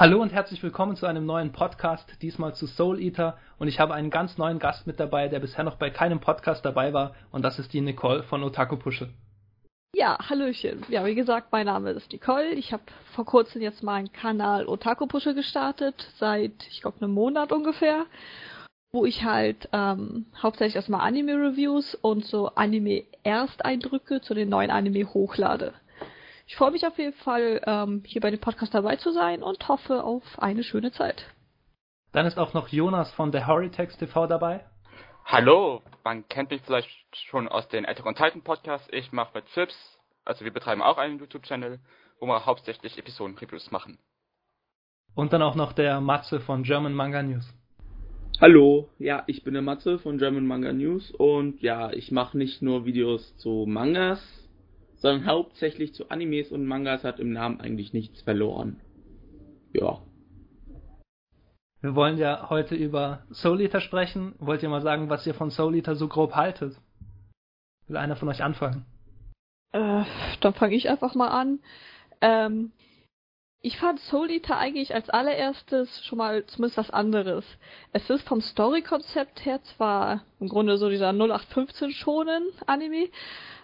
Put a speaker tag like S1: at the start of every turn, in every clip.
S1: Hallo und herzlich willkommen zu einem neuen Podcast, diesmal zu Soul Eater. Und ich habe einen ganz neuen Gast mit dabei, der bisher noch bei keinem Podcast dabei war. Und das ist die Nicole von Otaku Pusche.
S2: Ja, Hallöchen. Ja, wie gesagt, mein Name ist Nicole. Ich habe vor kurzem jetzt meinen Kanal Otaku Pusche gestartet, seit, ich glaube, einem Monat ungefähr, wo ich halt ähm, hauptsächlich erstmal Anime-Reviews und so Anime-Ersteindrücke zu den neuen Anime hochlade. Ich freue mich auf jeden Fall, ähm, hier bei dem Podcast dabei zu sein und hoffe auf eine schöne Zeit.
S1: Dann ist auch noch Jonas von The Horrortext TV dabei.
S3: Hallo, man kennt mich vielleicht schon aus den on Titan Podcasts. Ich mache mit Fips, also wir betreiben auch einen YouTube-Channel, wo wir hauptsächlich Episoden-Reviews machen.
S1: Und dann auch noch der Matze von German Manga News.
S4: Hallo, ja, ich bin der Matze von German Manga News und ja, ich mache nicht nur Videos zu Mangas, sondern hauptsächlich zu Animes und Mangas hat im Namen eigentlich nichts verloren. Ja.
S1: Wir wollen ja heute über Soul Eater sprechen. Wollt ihr mal sagen, was ihr von Soul Eater so grob haltet? Will einer von euch anfangen?
S2: Äh, dann fange ich einfach mal an. Ähm, ich fand Soul Eater eigentlich als allererstes schon mal zumindest was anderes. Es ist vom Story-Konzept her zwar im Grunde so dieser 0815 schonen Anime,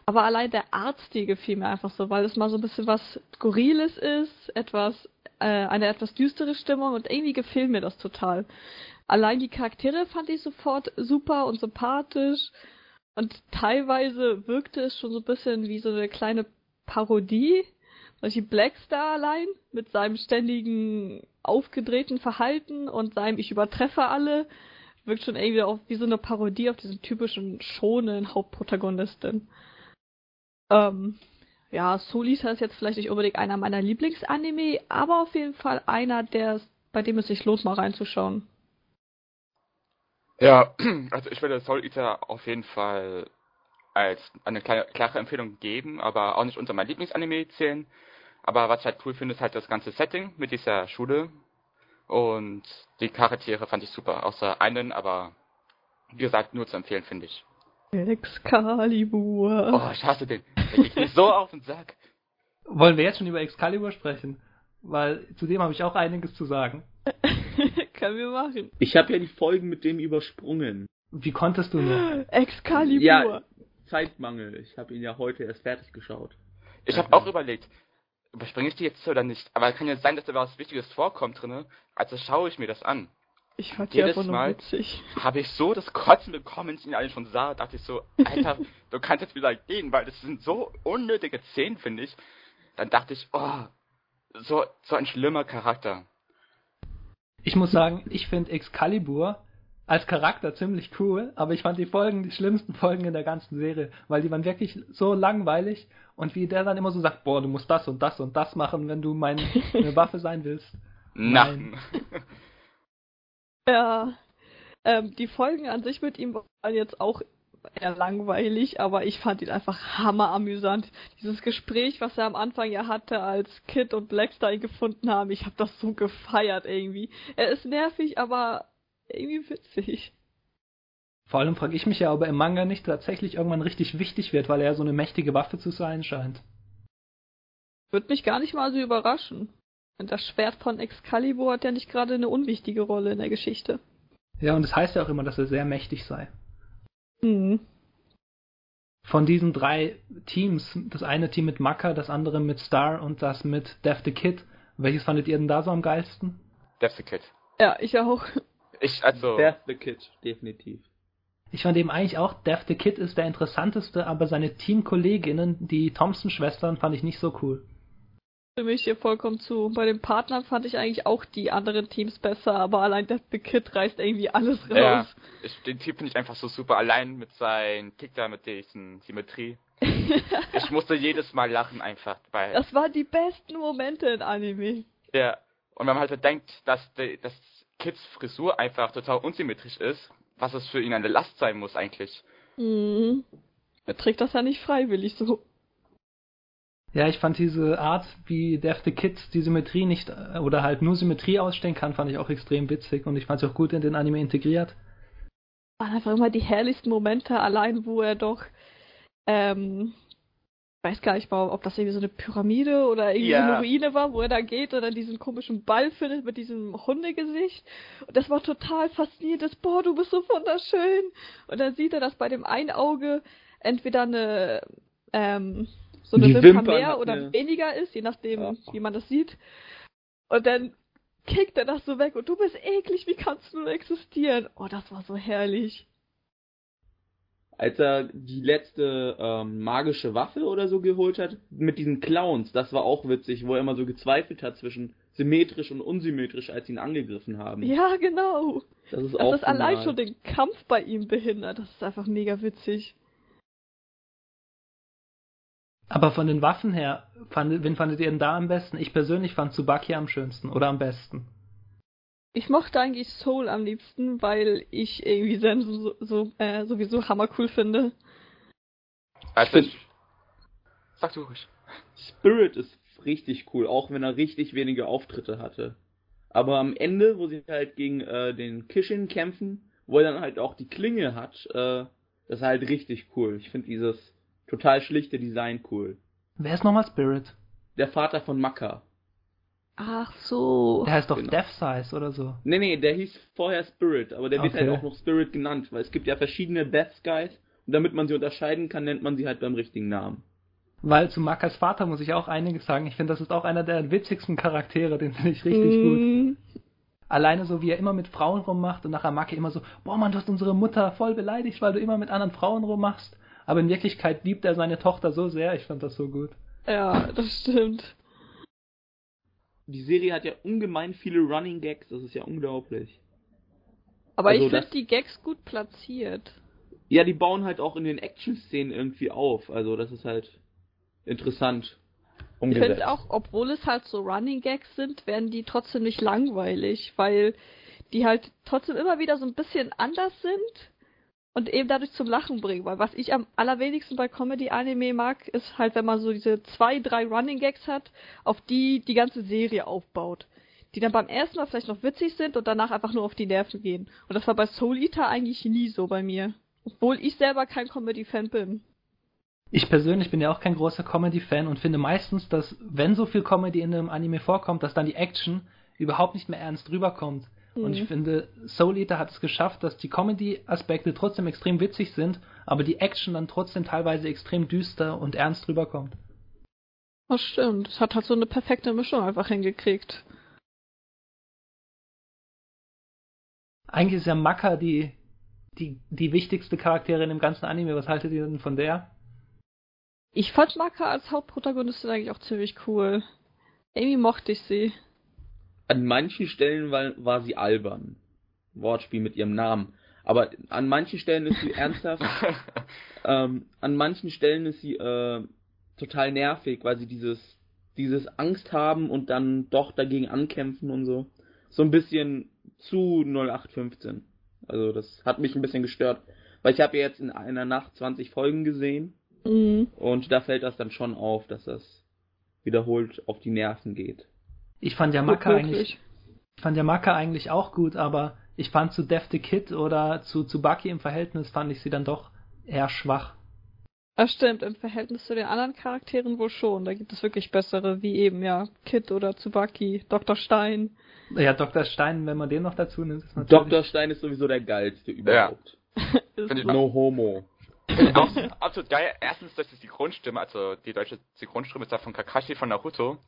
S2: aber allein der Artstil gefiel mir einfach so, weil es mal so ein bisschen was Skurriles ist, etwas, äh, eine etwas düstere Stimmung und irgendwie gefiel mir das total. Allein die Charaktere fand ich sofort super und sympathisch und teilweise wirkte es schon so ein bisschen wie so eine kleine Parodie. Solche Blackstar allein mit seinem ständigen aufgedrehten Verhalten und seinem Ich übertreffe alle wirkt schon irgendwie auch wie so eine Parodie auf diesen typischen schonen Hauptprotagonisten. Ähm, ja, Solita ist jetzt vielleicht nicht unbedingt einer meiner Lieblingsanime, aber auf jeden Fall einer, der bei dem es sich lohnt, mal reinzuschauen.
S3: Ja, also ich würde Soul Eater auf jeden Fall als eine kleine, klare Empfehlung geben, aber auch nicht unter mein Lieblingsanime zählen. Aber was ich halt cool finde, ist halt das ganze Setting mit dieser Schule. Und die Charaktere fand ich super, außer einen, aber wie gesagt, nur zu empfehlen, finde ich.
S2: Excalibur.
S3: Oh, ich hasse den. Geht mir so auf den Sack.
S1: Wollen wir jetzt schon über Excalibur sprechen? Weil zu dem habe ich auch einiges zu sagen.
S2: Können wir machen.
S4: Ich habe ja die Folgen mit dem übersprungen.
S1: Wie konntest du nur?
S2: Excalibur.
S4: Ja, Zeitmangel. Ich habe ihn ja heute erst fertig geschaut.
S3: Ich habe auch überlegt, überspringe ich die jetzt oder nicht? Aber kann ja sein, dass da was Wichtiges vorkommt drinne. Also schaue ich mir das an.
S2: Ich fand die
S3: Jedes
S2: einfach nur
S3: Mal
S2: witzig.
S3: habe ich so das Kotzen bekommen, wenn ich ihn alle schon sah, dachte ich so, Alter, du kannst jetzt wieder gehen, weil das sind so unnötige Szenen, finde ich. Dann dachte ich, oh, so, so ein schlimmer Charakter.
S1: Ich muss sagen, ich finde Excalibur als Charakter ziemlich cool, aber ich fand die Folgen die schlimmsten Folgen in der ganzen Serie, weil die waren wirklich so langweilig und wie der dann immer so sagt, boah, du musst das und das und das machen, wenn du meine, meine Waffe sein willst.
S3: Nein.
S2: Ja. Ähm, die Folgen an sich mit ihm waren jetzt auch eher langweilig, aber ich fand ihn einfach hammeramüsant. Dieses Gespräch, was er am Anfang ja hatte, als Kid und Blackstar ihn gefunden haben, ich habe das so gefeiert irgendwie. Er ist nervig, aber irgendwie witzig.
S1: Vor allem frage ich mich ja, ob er im Manga nicht tatsächlich irgendwann richtig wichtig wird, weil er so eine mächtige Waffe zu sein scheint.
S2: Würde mich gar nicht mal so überraschen. Und das Schwert von Excalibur hat ja nicht gerade eine unwichtige Rolle in der Geschichte.
S1: Ja, und es heißt ja auch immer, dass er sehr mächtig sei.
S2: Mhm.
S1: Von diesen drei Teams, das eine Team mit Maka, das andere mit Star und das mit Death the Kid, welches fandet ihr denn da so am geilsten?
S3: Death the Kid.
S2: Ja, ich auch.
S3: Ich, also,
S4: Death the Kid, definitiv.
S1: Ich fand eben eigentlich auch, Death the Kid ist der interessanteste, aber seine Teamkolleginnen, die Thompson-Schwestern, fand ich nicht so cool.
S2: Stimme ich hier vollkommen zu. Bei den Partnern fand ich eigentlich auch die anderen Teams besser, aber allein Death the Kid reißt irgendwie alles raus.
S3: ja, ich, den Typ finde ich einfach so super, allein mit seinen Kick da, mit diesen Symmetrie. Ich musste jedes Mal lachen einfach, weil,
S2: das waren die besten Momente in Anime.
S3: ja, und wenn man halt bedenkt, dass, die, dass Kids Frisur einfach total unsymmetrisch ist, was es für ihn eine Last sein muss eigentlich.
S2: Mhm. Er trägt das ja nicht freiwillig so.
S1: Ja, ich fand diese Art, wie Death the Kid die Symmetrie nicht, äh, oder halt nur Symmetrie ausstellen kann, fand ich auch extrem witzig und ich fand es auch gut in den Anime integriert.
S2: waren einfach immer die herrlichsten Momente, allein wo er doch ähm, weiß gar nicht mal, ob das irgendwie so eine Pyramide oder irgendwie
S3: Ja.
S2: eine Ruine war, wo er da geht und dann diesen komischen Ball findet mit diesem Hundegesicht. Und das war total faszinierend. Das, boah, du bist so wunderschön. Und dann sieht er, dass bei dem einen Auge entweder eine, ähm, so eine Wimper mehr oder
S4: eine-
S2: weniger ist, je nachdem,
S4: Ja.
S2: wie man das sieht. Und dann kickt er das so weg und du bist eklig, wie kannst du nur existieren? Oh, das war so herrlich.
S4: Als er die letzte ähm, magische Waffe oder so geholt hat, mit diesen Clowns, das war auch witzig, wo er immer so gezweifelt hat zwischen symmetrisch und unsymmetrisch, als sie ihn angegriffen haben.
S2: Ja, genau.
S4: Das ist
S2: Das
S4: auch
S2: ist allein schon den Kampf bei ihm behindert. Das ist einfach mega witzig.
S1: Aber von den Waffen her, fand, wen fandet ihr denn da am besten? Ich persönlich fand Tsubaki am schönsten oder am besten.
S2: Ich mochte eigentlich Soul am liebsten, weil ich irgendwie Zen so, so, äh, sowieso hammercool finde.
S3: Also ich. Sag du ruhig.
S4: Spirit ist richtig cool, auch wenn er richtig wenige Auftritte hatte. Aber am Ende, wo sie halt gegen äh, den Kishin kämpfen, wo er dann halt auch die Klinge hat, äh, das ist halt richtig cool. Ich finde dieses total schlichte Design cool.
S1: Wer ist nochmal Spirit?
S4: Der Vater von Maka.
S2: Ach so.
S1: Der heißt doch
S4: Genau.
S1: Death Size oder so.
S4: Nee, nee, der hieß vorher Spirit, aber der wird
S1: Okay.
S4: halt auch noch Spirit genannt, weil es gibt ja verschiedene Death Skies und damit man sie unterscheiden kann, nennt man sie halt beim richtigen Namen.
S1: Weil zu Makas Vater muss ich auch einiges sagen. Ich finde, das ist auch einer der witzigsten Charaktere, den finde ich richtig gut.
S2: Mm,
S1: Alleine so, wie er immer mit Frauen rummacht und nachher Maki immer so, boah Mann, du hast unsere Mutter voll beleidigt, weil du immer mit anderen Frauen rummachst. Aber in Wirklichkeit liebt er seine Tochter so sehr, ich fand das so gut.
S2: Ja, das stimmt.
S4: Die Serie hat ja ungemein viele Running Gags, das ist ja unglaublich.
S2: Aber
S4: Also
S2: ich finde die Gags gut platziert.
S4: Ja, die bauen halt auch in den Action-Szenen irgendwie auf, also das ist halt interessant.
S2: Ich
S4: umgesetzt.
S2: finde auch, obwohl es halt so Running Gags sind, werden die trotzdem nicht langweilig, weil die halt trotzdem immer wieder so ein bisschen anders sind und eben dadurch zum Lachen bringen. Weil was ich am allerwenigsten bei Comedy-Anime mag, ist halt, wenn man so diese zwei, drei Running Gags hat, auf die die ganze Serie aufbaut. Die dann beim ersten Mal vielleicht noch witzig sind und danach einfach nur auf die Nerven gehen. Und das war bei Soul Eater eigentlich nie so bei mir. Obwohl ich selber kein Comedy-Fan bin.
S1: Ich persönlich bin ja auch kein großer Comedy-Fan und finde meistens, dass wenn so viel Comedy in einem Anime vorkommt, dass dann die Action überhaupt nicht mehr ernst rüberkommt. Und ich
S2: Mhm.
S1: finde, Soul Eater hat es geschafft, dass die Comedy-Aspekte trotzdem extrem witzig sind, aber die Action dann trotzdem teilweise extrem düster und ernst rüberkommt.
S2: Das stimmt. Es hat halt so eine perfekte Mischung einfach hingekriegt.
S1: Eigentlich ist ja Maka die, die, die wichtigste Charakterin im ganzen Anime. Was haltet ihr denn von der?
S2: Ich fand Maka als Hauptprotagonistin eigentlich auch ziemlich cool. Irgendwie mochte ich sie.
S4: An manchen Stellen war, war sie albern. Wortspiel mit ihrem Namen. Aber an manchen Stellen ist sie ernsthaft. ähm, an manchen Stellen ist sie äh, total nervig, weil sie dieses, dieses Angst haben und dann doch dagegen ankämpfen und so. So ein bisschen zu 0815. Also das hat mich ein bisschen gestört. Weil ich habe ja jetzt in einer Nacht 20 Folgen gesehen
S2: Mhm.
S4: und da fällt das dann schon auf, dass das wiederholt auf die Nerven geht.
S1: Ich fand ja Maka
S2: Wirklich.
S1: eigentlich, ich fand ja Maka eigentlich auch gut, aber ich fand zu Death the Kid oder zu Tsubaki im Verhältnis fand ich sie dann doch eher schwach.
S2: Das stimmt, im Verhältnis zu den anderen Charakteren wohl schon. Da gibt es wirklich bessere, wie eben, ja, Kid oder Tsubaki, Dr. Stein.
S1: Ja, Dr. Stein, wenn man den noch dazu nimmt, ist natürlich.
S4: Dr. Stein ist sowieso der geilste überhaupt.
S2: Ist
S3: Find ich.
S4: No homo.
S3: auch absolut geil. Erstens, dass die Synchronstimme, also die deutsche Synchronstimme ist da von Kakashi von Naruto.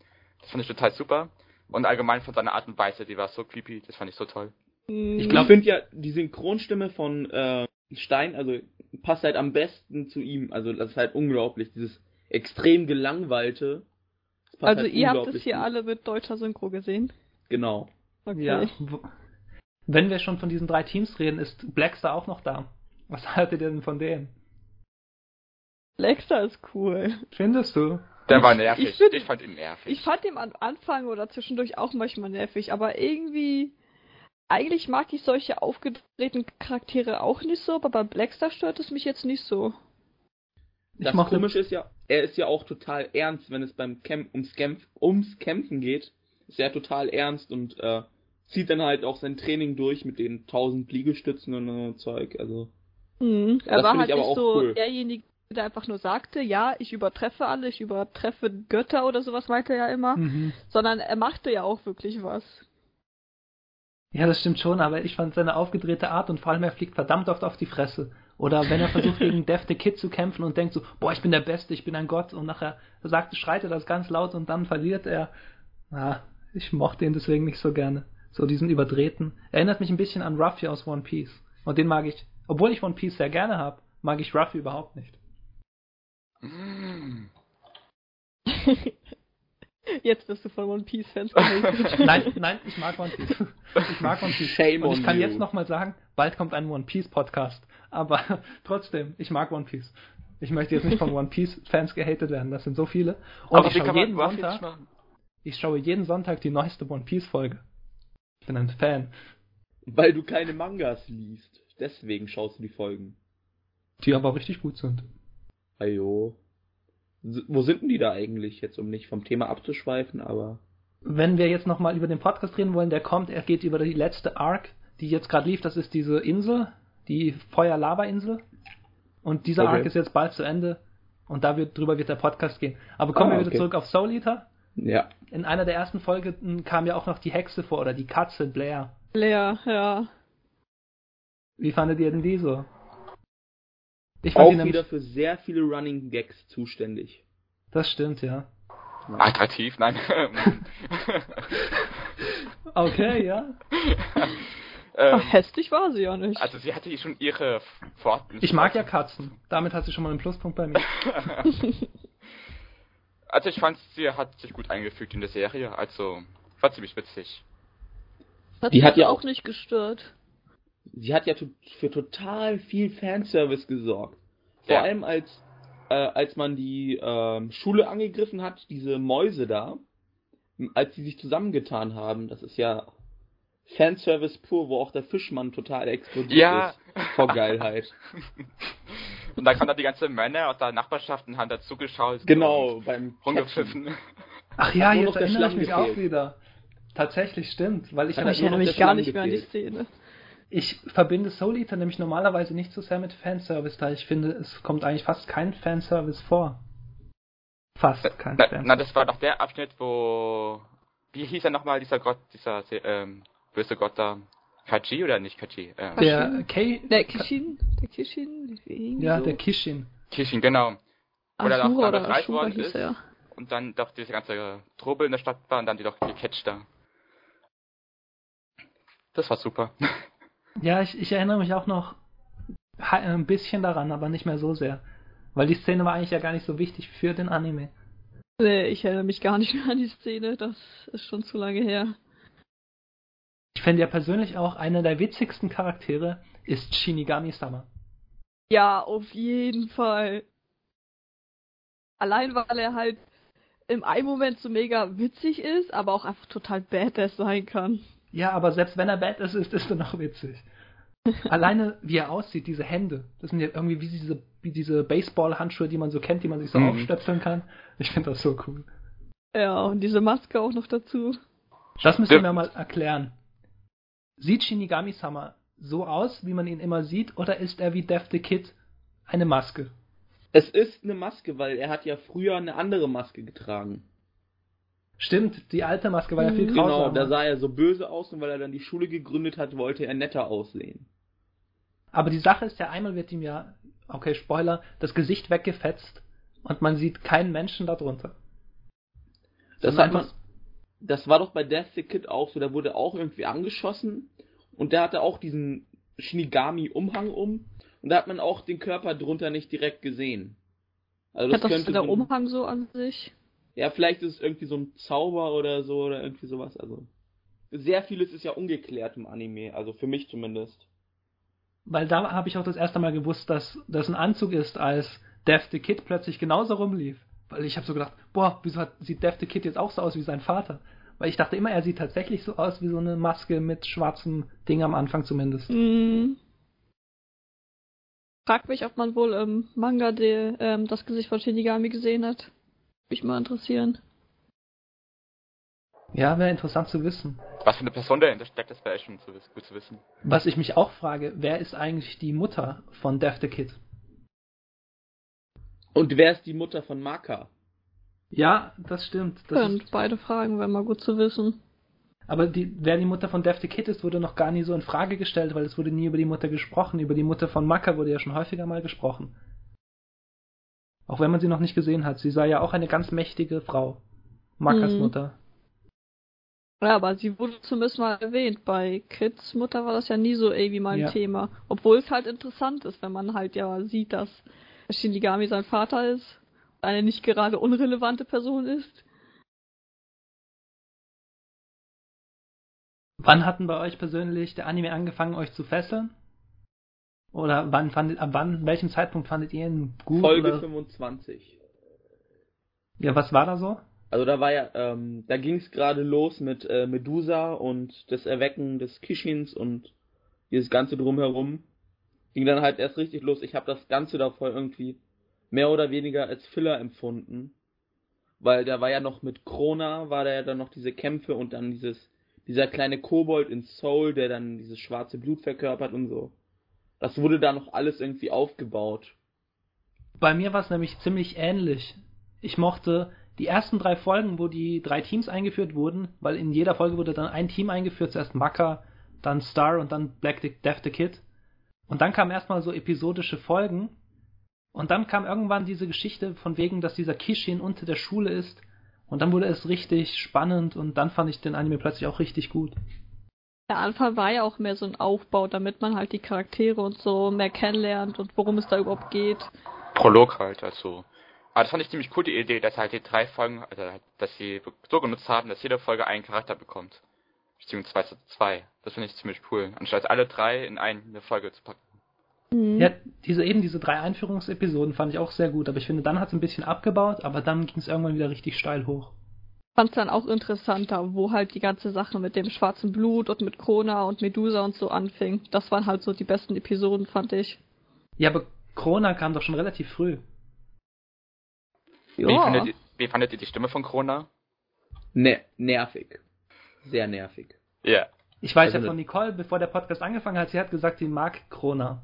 S3: Das fand ich total super. Und allgemein von seiner Art und Weise, die war so creepy, das fand ich so toll.
S4: Ich
S1: glaub-
S4: finde ja, die Synchronstimme von äh, Stein, also passt halt am besten zu ihm. Also das ist halt unglaublich. Dieses extrem gelangweilte. das passt
S2: Also
S4: halt
S2: ihr habt es hier
S4: gut.
S2: alle mit deutscher Synchro gesehen.
S4: Genau.
S2: Okay.
S1: Ja. Wenn wir schon von diesen drei Teams reden, ist Blackstar auch noch da. Was haltet ihr denn von denen?
S2: Lexter ist cool.
S1: Findest du?
S3: Der war nervig.
S2: Ich
S3: Ich,
S2: find-
S3: fand ihn nervig.
S2: Ich fand ihn am Anfang oder zwischendurch auch manchmal nervig, aber irgendwie. Eigentlich mag ich solche aufgedrehten Charaktere auch nicht so, aber bei Blackstar stört es mich jetzt nicht so.
S1: Ich
S4: Das Komische ist ja, er ist ja auch total ernst, wenn es beim Camp ums, Kämpf ums Kämpfen geht. Ist er total ernst und äh, zieht dann halt auch sein Training durch mit den 1000 Liegestützen und so Zeug. Also
S2: Mhm. Er
S4: Das
S2: war halt
S4: ich aber
S2: nicht
S4: auch
S2: so
S4: cool.
S2: derjenige, der einfach nur sagte, ja, ich übertreffe alle, ich übertreffe Götter oder sowas meinte er ja immer,
S1: Mhm.
S2: sondern er machte ja auch wirklich was.
S1: Ja, das stimmt schon, aber ich fand seine aufgedrehte Art und vor allem er fliegt verdammt oft auf die Fresse. Oder wenn er versucht gegen Death the Kid zu kämpfen und denkt so, boah, ich bin der Beste, ich bin ein Gott und nachher sagt, schreit er das ganz laut und dann verliert er. Ah, ich mochte ihn deswegen nicht so gerne. So diesen überdrehten. Erinnert mich ein bisschen an Ruffy aus One Piece. Und den mag ich, obwohl ich One Piece sehr gerne habe, mag ich Ruffy überhaupt nicht.
S3: Mm.
S2: Jetzt wirst du von One Piece Fans gehatet.
S1: Nein, nein, ich mag One Piece. Ich mag One Piece.
S4: Shame
S1: und ich kann
S4: you.
S1: jetzt nochmal sagen, bald kommt ein One Piece Podcast. Aber trotzdem, ich mag One Piece. Ich möchte jetzt nicht von One Piece Fans gehatet werden, das sind so viele. Und
S3: Aber
S1: ich schaue, jeden Sonntag, ich schaue jeden Sonntag die neueste One Piece Folge. Ich bin ein Fan.
S4: Weil du keine Mangas liest. Deswegen schaust du die Folgen.
S1: Die aber richtig gut sind.
S4: Ajo. Wo sind denn die da eigentlich? Jetzt, um nicht vom Thema abzuschweifen, aber.
S1: Wenn wir jetzt nochmal über den Podcast reden wollen, der kommt, er geht über die letzte Arc, die jetzt gerade lief, das ist diese Insel, die Feuer-Lava-Insel. Und dieser
S4: Okay.
S1: Arc ist jetzt bald zu Ende und da wird, drüber wird der Podcast gehen. Aber kommen
S4: Ah,
S1: wir wieder
S4: okay.
S1: zurück auf Soul Eater.
S4: Ja.
S1: In einer der ersten Folgen kam ja auch noch die Hexe vor oder die Katze Blair.
S2: Blair, ja.
S1: Wie fandet ihr denn die so? Ich fand
S4: Auch
S1: nämlich,
S4: wieder für sehr viele Running Gags zuständig.
S1: das stimmt, ja.
S3: Attraktiv, nein.
S1: Okay, ja.
S3: ähm,
S2: Ach, hässlich war sie ja nicht.
S3: also sie hatte schon ihre Fort...
S1: Ich mag ja Katzen. Damit hat sie schon mal einen Pluspunkt bei mir.
S3: Also ich fand, sie hat sich gut eingefügt in der Serie, also war ziemlich witzig.
S2: hat
S4: die hat ja
S2: auch
S4: auch-
S2: nicht gestört.
S4: Sie hat ja für total viel Fanservice gesorgt. Vor
S3: Ja.
S4: allem als, äh, als man die ähm, Schule angegriffen hat, diese Mäuse da, als sie sich zusammengetan haben. Das ist ja Fanservice pur, wo auch der Fischmann total explodiert
S3: Ja.
S4: ist. Vor Geilheit.
S3: Und dann kamen dann die ganzen Männer aus der Nachbarschaft und haben da zugeschaut.
S4: genau, beim
S3: rumgepfiffen.
S1: Ach ja, jetzt erinnere ich mich auch
S4: gefehlt.
S1: wieder. Tatsächlich stimmt, weil ich
S2: erinnere mich gar nicht mehr an die. Szene.
S1: Ich verbinde Soul Eater nämlich normalerweise nicht so sehr mit Fanservice, da ich finde, es kommt eigentlich fast kein Fanservice vor. Fast kein
S3: Na,
S1: Fanservice.
S3: na, das war doch der Abschnitt, wo... Wie hieß er nochmal, dieser Gott, dieser ähm, böse Gott da? Kaji oder nicht Kaji? Ähm,
S1: der Kei,
S2: Der Kishin? Der Kishin? Irgendwie
S1: ja,
S2: so.
S1: der Kishin.
S3: Kishin, genau. Oder
S2: Asura
S3: dann
S2: oder
S3: befreit
S2: Ashura
S3: worden
S2: hieß
S3: ist.
S2: er.
S3: Und dann doch diese ganze Trubel in der Stadt war und dann die doch gecatcht da. Das war super.
S1: Ja, ich, ich erinnere mich auch noch ein bisschen daran, aber nicht mehr so sehr. Weil die Szene war eigentlich ja gar nicht so wichtig für den Anime.
S2: Nee, ich erinnere mich gar nicht mehr an die Szene. Das ist schon zu lange her.
S1: Ich finde ja persönlich auch, einer der witzigsten Charaktere ist Shinigami-sama.
S2: Ja, auf jeden Fall. Allein weil er halt im einen Moment so mega witzig ist, aber auch einfach total badass sein kann.
S1: Ja, aber selbst wenn er Badass ist, ist er noch witzig. Alleine, wie er aussieht, diese Hände. Das sind ja irgendwie wie diese, wie diese Baseball-Handschuhe, die man so kennt, die man sich so
S4: Mhm.
S1: aufstöpseln kann. Ich finde das so cool.
S2: Ja, und diese Maske auch noch dazu.
S1: Das müssen wir
S3: Stimmt.
S1: mal erklären. Sieht Shinigami-sama so aus, wie man ihn immer sieht, oder ist er wie Death the Kid eine Maske?
S4: Es ist eine Maske, weil er hat ja früher eine andere Maske getragen.
S1: Stimmt, die alte Maske war ja viel
S2: Mhm.
S4: Genau,
S1: grausamer.
S4: da sah er so böse aus und weil er dann die Schule gegründet hat, wollte er netter aussehen.
S1: Aber die Sache ist ja, einmal wird ihm ja, okay, Spoiler, das Gesicht weggefetzt und man sieht keinen Menschen darunter.
S4: Das, hat man, das war doch bei Death the Kid auch so, da wurde auch irgendwie angeschossen und der hatte auch diesen Shinigami-Umhang um und da hat man auch den Körper drunter nicht direkt gesehen. Also
S2: Hat das
S4: könnte
S2: der Umhang so an sich?
S4: Ja, vielleicht ist es irgendwie so ein Zauber oder so oder irgendwie sowas. Also sehr vieles ist ja ungeklärt im Anime, also für mich zumindest.
S1: Weil da habe ich auch das erste Mal gewusst, dass das ein Anzug ist, als Death the Kid plötzlich genauso rumlief. Weil ich habe so gedacht, boah, wieso hat, sieht Death the Kid jetzt auch so aus wie sein Vater? Weil ich dachte immer, er sieht tatsächlich so aus wie so eine Maske mit schwarzem Ding am Anfang zumindest.
S2: Hm. Frag mich, ob man wohl im Manga de, ähm, das Gesicht von Shinigami gesehen hat. Mich mal interessieren.
S1: Ja, wäre interessant zu wissen.
S3: Was für eine Person dahinter steckt, das wäre echt schon zu gut zu wissen.
S1: Was ich mich auch frage, wer ist eigentlich die Mutter von Death the Kid?
S4: Und wer ist die Mutter von Maka?
S1: Ja, das stimmt. Das
S2: Und
S1: ist,
S2: beide Fragen wäre mal gut zu wissen.
S1: aber die, wer die Mutter von Defte Kid ist, wurde noch gar nie so in Frage gestellt, weil es wurde nie über die Mutter gesprochen. Über die Mutter von Maka wurde ja schon häufiger mal gesprochen. Auch wenn man sie noch nicht gesehen hat. Sie sei ja auch eine ganz mächtige Frau. Makas
S2: Mhm.
S1: Mutter.
S2: Ja, aber sie wurde zumindest mal erwähnt. Bei Kids Mutter war das ja nie so irgendwie mal ein
S1: Ja.
S2: Thema. Obwohl es halt interessant ist, wenn man halt ja sieht, dass Shinigami sein Vater ist, eine nicht gerade unrelevante Person ist.
S1: Wann hatten bei euch persönlich der Anime angefangen, euch zu fesseln? Oder wann fandet, ab wann, welchem Zeitpunkt fandet ihr ihn gut?
S4: Folge
S1: oder?
S4: 25.
S1: Ja, was war da so?
S4: Also da war ja, ähm, da ging es gerade los mit äh, Medusa und das Erwecken des Kishins und dieses ganze drumherum. Ging dann halt erst richtig los. Ich habe das Ganze davor irgendwie mehr oder weniger als Filler empfunden. Weil da war ja noch mit Krona, war da ja dann noch diese Kämpfe und dann dieses, dieser kleine Kobold in Soul, der dann dieses schwarze Blut verkörpert und so. Das wurde da noch alles irgendwie aufgebaut.
S1: Bei mir war es nämlich ziemlich ähnlich. Ich mochte die ersten drei Folgen, wo die drei Teams eingeführt wurden, weil in jeder Folge wurde dann ein Team eingeführt, zuerst Maka, dann Star und dann Black the, Death the Kid. Und dann kamen erstmal so episodische Folgen. Und dann kam irgendwann diese Geschichte von wegen, dass dieser Kishin unter der Schule ist. Und dann wurde es richtig spannend und dann fand ich den Anime plötzlich auch richtig gut.
S2: Der Anfang war ja auch mehr so ein Aufbau, damit man halt die Charaktere und so mehr kennenlernt und worum es da überhaupt geht.
S3: Prolog halt, also. Aber das fand ich ziemlich cool, die Idee, dass halt die drei Folgen, also halt, dass sie so genutzt haben, dass jede Folge einen Charakter bekommt. Beziehungsweise zwei. Das finde ich ziemlich cool. Anstatt alle drei in eine Folge zu packen.
S2: Mhm.
S1: Ja, diese eben diese drei Einführungsepisoden fand ich auch sehr gut, aber ich finde, dann hat es ein bisschen abgebaut, aber dann ging es irgendwann wieder richtig steil hoch.
S2: Fand es dann auch interessanter, wo halt die ganze Sache mit dem schwarzen Blut und mit Krona und Medusa und so anfing. Das waren halt so die besten Episoden, fand ich.
S1: Ja, aber Corona kam doch schon relativ früh.
S3: Wie, fandet ihr, wie fandet ihr die Stimme von Krona?
S4: Ne nervig. Sehr nervig.
S3: Ja.
S1: Ich weiß
S4: Also
S1: ja von Nicole, bevor der Podcast angefangen hat, sie hat gesagt, sie mag Krona.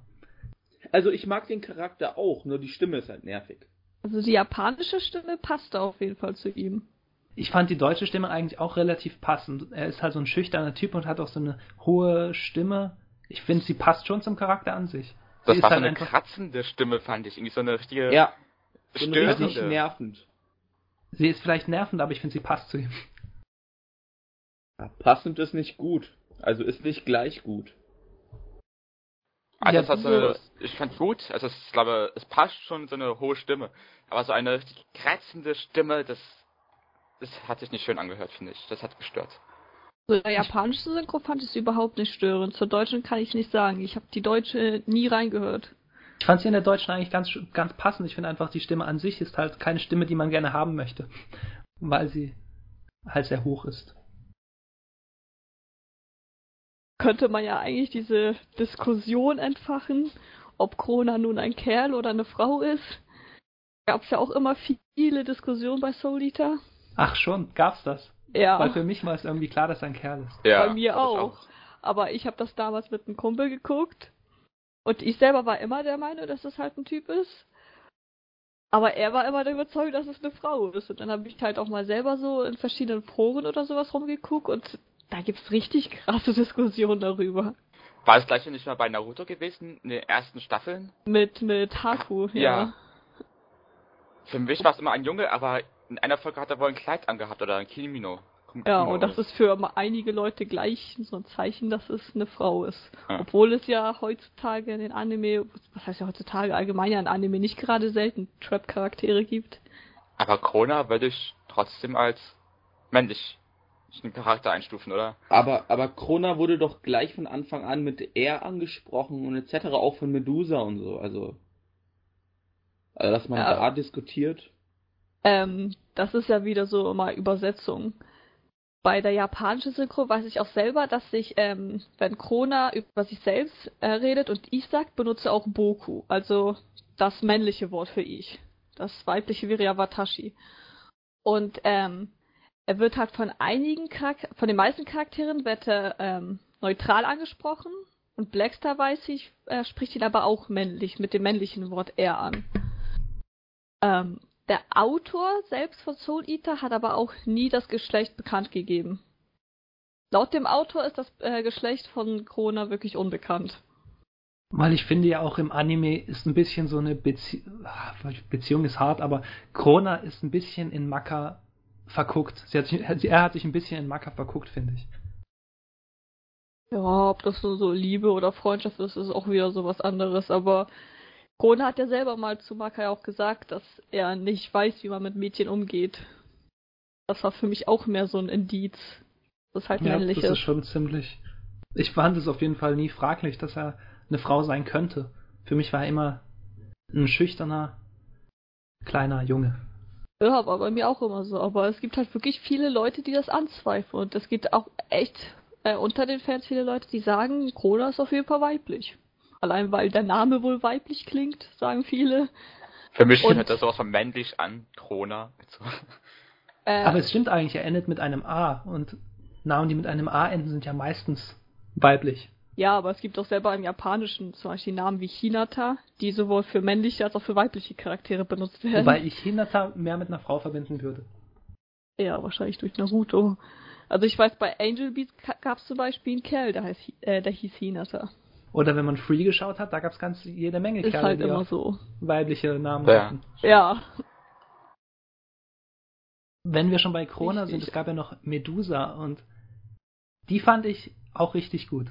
S4: Also ich mag den Charakter auch, nur die Stimme ist halt nervig.
S2: Also die japanische Stimme passte auf jeden Fall zu ihm.
S1: Ich fand die deutsche Stimme eigentlich auch relativ passend. Er ist halt so ein schüchterner Typ und hat auch so eine hohe Stimme. Ich finde, sie passt schon zum Charakter an sich.
S3: Das
S1: sie
S3: war
S1: ist
S3: so
S1: halt
S3: eine kratzende Stimme, fand ich. Irgendwie so eine richtige
S4: Ja, so richtig
S3: störende.
S4: nervend.
S1: sie ist vielleicht nervend, aber ich finde, sie passt zu ihm.
S4: Ja, passend ist nicht gut. Also ist nicht gleich gut.
S3: Also
S1: Ja,
S3: das hat so
S1: so-
S3: eine, ich fand's gut. Also ich glaube, es passt schon so eine hohe Stimme. Aber so eine richtig kratzende Stimme, das, das hat sich nicht schön angehört, finde ich. Das hat gestört.
S2: So, der japanische Synchro fand ich überhaupt nicht störend. Zur deutschen kann ich nicht sagen. Ich habe die deutsche nie reingehört.
S1: Ich fand sie in der deutschen eigentlich ganz, ganz passend. Ich finde einfach, die Stimme an sich ist halt keine Stimme, die man gerne haben möchte. Weil sie halt sehr hoch ist.
S2: Könnte man ja eigentlich diese Diskussion entfachen, ob Krona nun ein Kerl oder eine Frau ist. Gab es ja auch immer viele Diskussionen bei Soul Eater.
S1: Ach schon, gab's das?
S2: Ja.
S1: Weil für mich war es irgendwie klar, dass er ein Kerl ist.
S3: Ja,
S2: Bei mir
S3: das
S2: auch. Aber ich habe das damals mit einem Kumpel geguckt. Und ich selber war immer der Meinung, dass es halt ein Typ ist. Aber er war immer der Überzeugung, dass es eine Frau ist. Und dann habe ich halt auch mal selber so in verschiedenen Foren oder sowas rumgeguckt. Und da gibt's richtig krasse Diskussionen darüber.
S3: War das gleiche nicht mal bei Naruto gewesen, in den ersten Staffeln?
S2: Mit, mit Haku, ja.
S3: Ja. Für mich war es immer ein Junge, aber in einer Folge hat er wohl ein Kleid angehabt oder ein Kimino.
S2: Ja,
S3: Kimono.
S2: und das ist für einige Leute gleich so ein Zeichen, dass es eine Frau ist.
S3: Ja.
S2: Obwohl es ja heutzutage in den Anime, was heißt ja heutzutage allgemein ja in Anime nicht gerade selten Trap-Charaktere gibt.
S3: Aber Krona würde ich trotzdem als männlich einen Charakter einstufen, oder?
S4: Aber, aber Krona wurde doch gleich von Anfang an mit er angesprochen und etc. auch von Medusa und so. Also, also dass man
S2: Ja.
S4: da diskutiert.
S2: Ähm, das ist ja wieder so immer Übersetzung. Bei der japanischen Synchro weiß ich auch selber, dass sich, ähm, wenn Krona über sich selbst äh, redet und ich sagt, benutze auch Boku, also das männliche Wort für ich. Das weibliche wäre ja Watashi. Und ähm, er wird halt von einigen Charak von den meisten Charakteren wird er ähm, neutral angesprochen und Blackstar weiß ich, äh, spricht ihn aber auch männlich mit dem männlichen Wort er an. Ähm, der Autor selbst von Soul Eater hat aber auch nie das Geschlecht bekannt gegeben. Laut dem Autor ist das äh, Geschlecht von Krona wirklich unbekannt.
S1: Weil ich finde ja auch im Anime ist ein bisschen so eine Bezie Beziehung ist hart, aber Krona ist ein bisschen in Maka verguckt. Sie hat sich, er hat sich ein bisschen in Maka verguckt, finde ich.
S2: Ja, ob das so Liebe oder Freundschaft ist, ist auch wieder so was anderes. Aber Krona hat ja selber mal zu Maka auch gesagt, dass er nicht weiß, wie man mit Mädchen umgeht. Das war für mich auch mehr so ein Indiz. Das halt
S1: ja,
S2: männlich
S1: das ist schon ziemlich. Ich fand es auf jeden Fall nie fraglich, dass er eine Frau sein könnte. Für mich war er immer ein schüchterner, kleiner Junge.
S2: Ja, war bei mir auch immer so. Aber es gibt halt wirklich viele Leute, die das anzweifeln. Und es gibt auch echt äh, unter den Fans viele Leute, die sagen, Krona ist auf jeden Fall weiblich. Allein weil der Name wohl weiblich klingt, sagen viele.
S3: Für mich hört das sowas von männlich an, Krona.
S1: Äh, Aber es stimmt eigentlich, er endet mit einem A und Namen, die mit einem A enden, sind ja meistens weiblich.
S2: Ja, aber es gibt auch selber im Japanischen zum Beispiel Namen wie Hinata, die sowohl für männliche als auch für weibliche Charaktere benutzt werden.
S1: Wobei ich Hinata mehr mit einer Frau verbinden würde.
S2: Ja, wahrscheinlich durch Naruto. Also ich weiß, bei Angel Beats gab es zum Beispiel einen Kerl, der, heißt, äh, der hieß Hinata.
S1: Oder wenn man Free geschaut hat, da gab es ganz jede Menge
S2: Ist
S1: Kerle,
S2: halt
S1: die
S2: immer
S1: auch
S2: so.
S1: weibliche Namen
S3: Ja.
S1: hatten.
S2: Ja.
S1: Wenn wir schon bei Krona
S2: Richtig.
S1: sind, es gab ja noch Medusa und die fand ich auch richtig gut.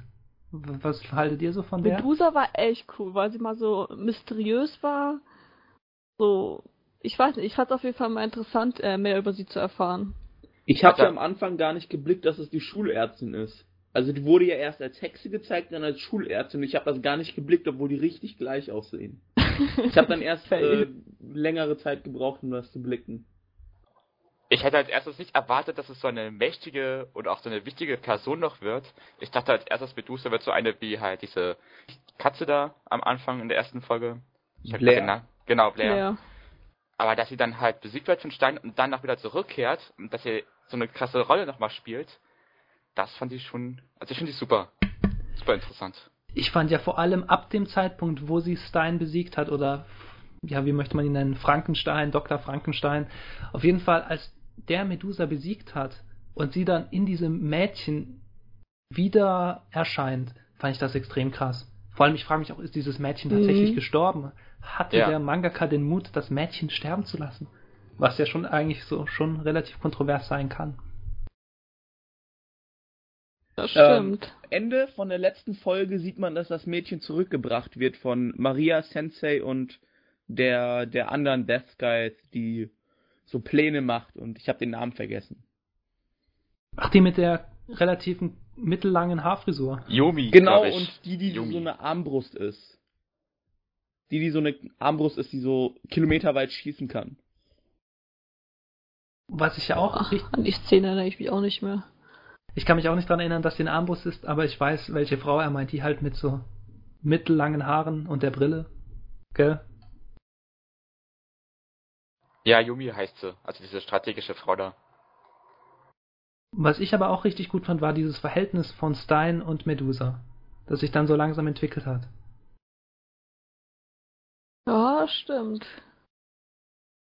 S1: Was haltet ihr so von der?
S2: Medusa war echt cool, weil sie mal so mysteriös war. So, ich weiß nicht, ich fand es auf jeden Fall mal interessant, äh, mehr über sie zu erfahren.
S4: Ich habe
S3: ja
S4: am Anfang gar nicht geblickt, dass es die Schulärztin ist. Also die wurde ja erst als Hexe gezeigt, dann als Schulärztin. Ich habe das gar nicht geblickt, obwohl die richtig gleich aussehen. Ich habe dann erst äh, längere Zeit gebraucht, um das zu blicken.
S3: Ich hätte als erstes nicht erwartet, dass es so eine mächtige und auch so eine wichtige Person noch wird. Ich dachte als erstes, Medusa wird so eine wie halt diese Katze da am Anfang in der ersten Folge. Ich hab
S4: Blair.
S3: den Namen- Genau, Blair.
S2: Ja.
S3: Aber dass sie dann halt besiegt wird von Stein und dann auch wieder zurückkehrt und dass sie so eine krasse Rolle nochmal spielt, das fand ich schon, also ich finde die super. Super interessant.
S1: Ich fand ja vor allem ab dem Zeitpunkt, wo sie Stein besiegt hat, oder ja, wie möchte man ihn nennen, Frankenstein, Dr. Frankenstein, auf jeden Fall, als der Medusa besiegt hat und sie dann in diesem Mädchen wieder erscheint, fand ich das extrem krass. Vor allem, ich frage mich auch, ist dieses Mädchen tatsächlich
S2: Mhm.
S1: gestorben? Hatte
S3: Ja.
S1: der Mangaka den Mut, das Mädchen sterben zu lassen? Was ja schon eigentlich so schon relativ kontrovers sein kann.
S2: Das
S4: Ähm,
S2: stimmt.
S4: Ende von der letzten Folge sieht man, dass das Mädchen zurückgebracht wird von Maria Sensei und der, der anderen Death Guys, die so Pläne macht und ich habe den Namen vergessen.
S1: Ach, die mit der relativen mittellangen Haarfrisur.
S3: Yumi,
S4: Genau, und die, die
S3: Yumi.
S4: so eine Armbrust ist. Die, die so eine Armbrust ist, die so kilometerweit schießen kann.
S1: Was ich ja auch
S2: Ach, an die Szene erinnere ich mich auch nicht mehr.
S1: Ich kann mich auch nicht daran erinnern, dass sie eine Armbrust ist, aber ich weiß, welche Frau er meint, die halt mit so mittellangen Haaren und der Brille. Gell?
S3: Ja, Yumi heißt sie, also diese strategische Frau da.
S1: Was ich aber auch richtig gut fand, war dieses Verhältnis von Stein und Medusa, das sich dann so langsam entwickelt hat.
S2: Ja, stimmt.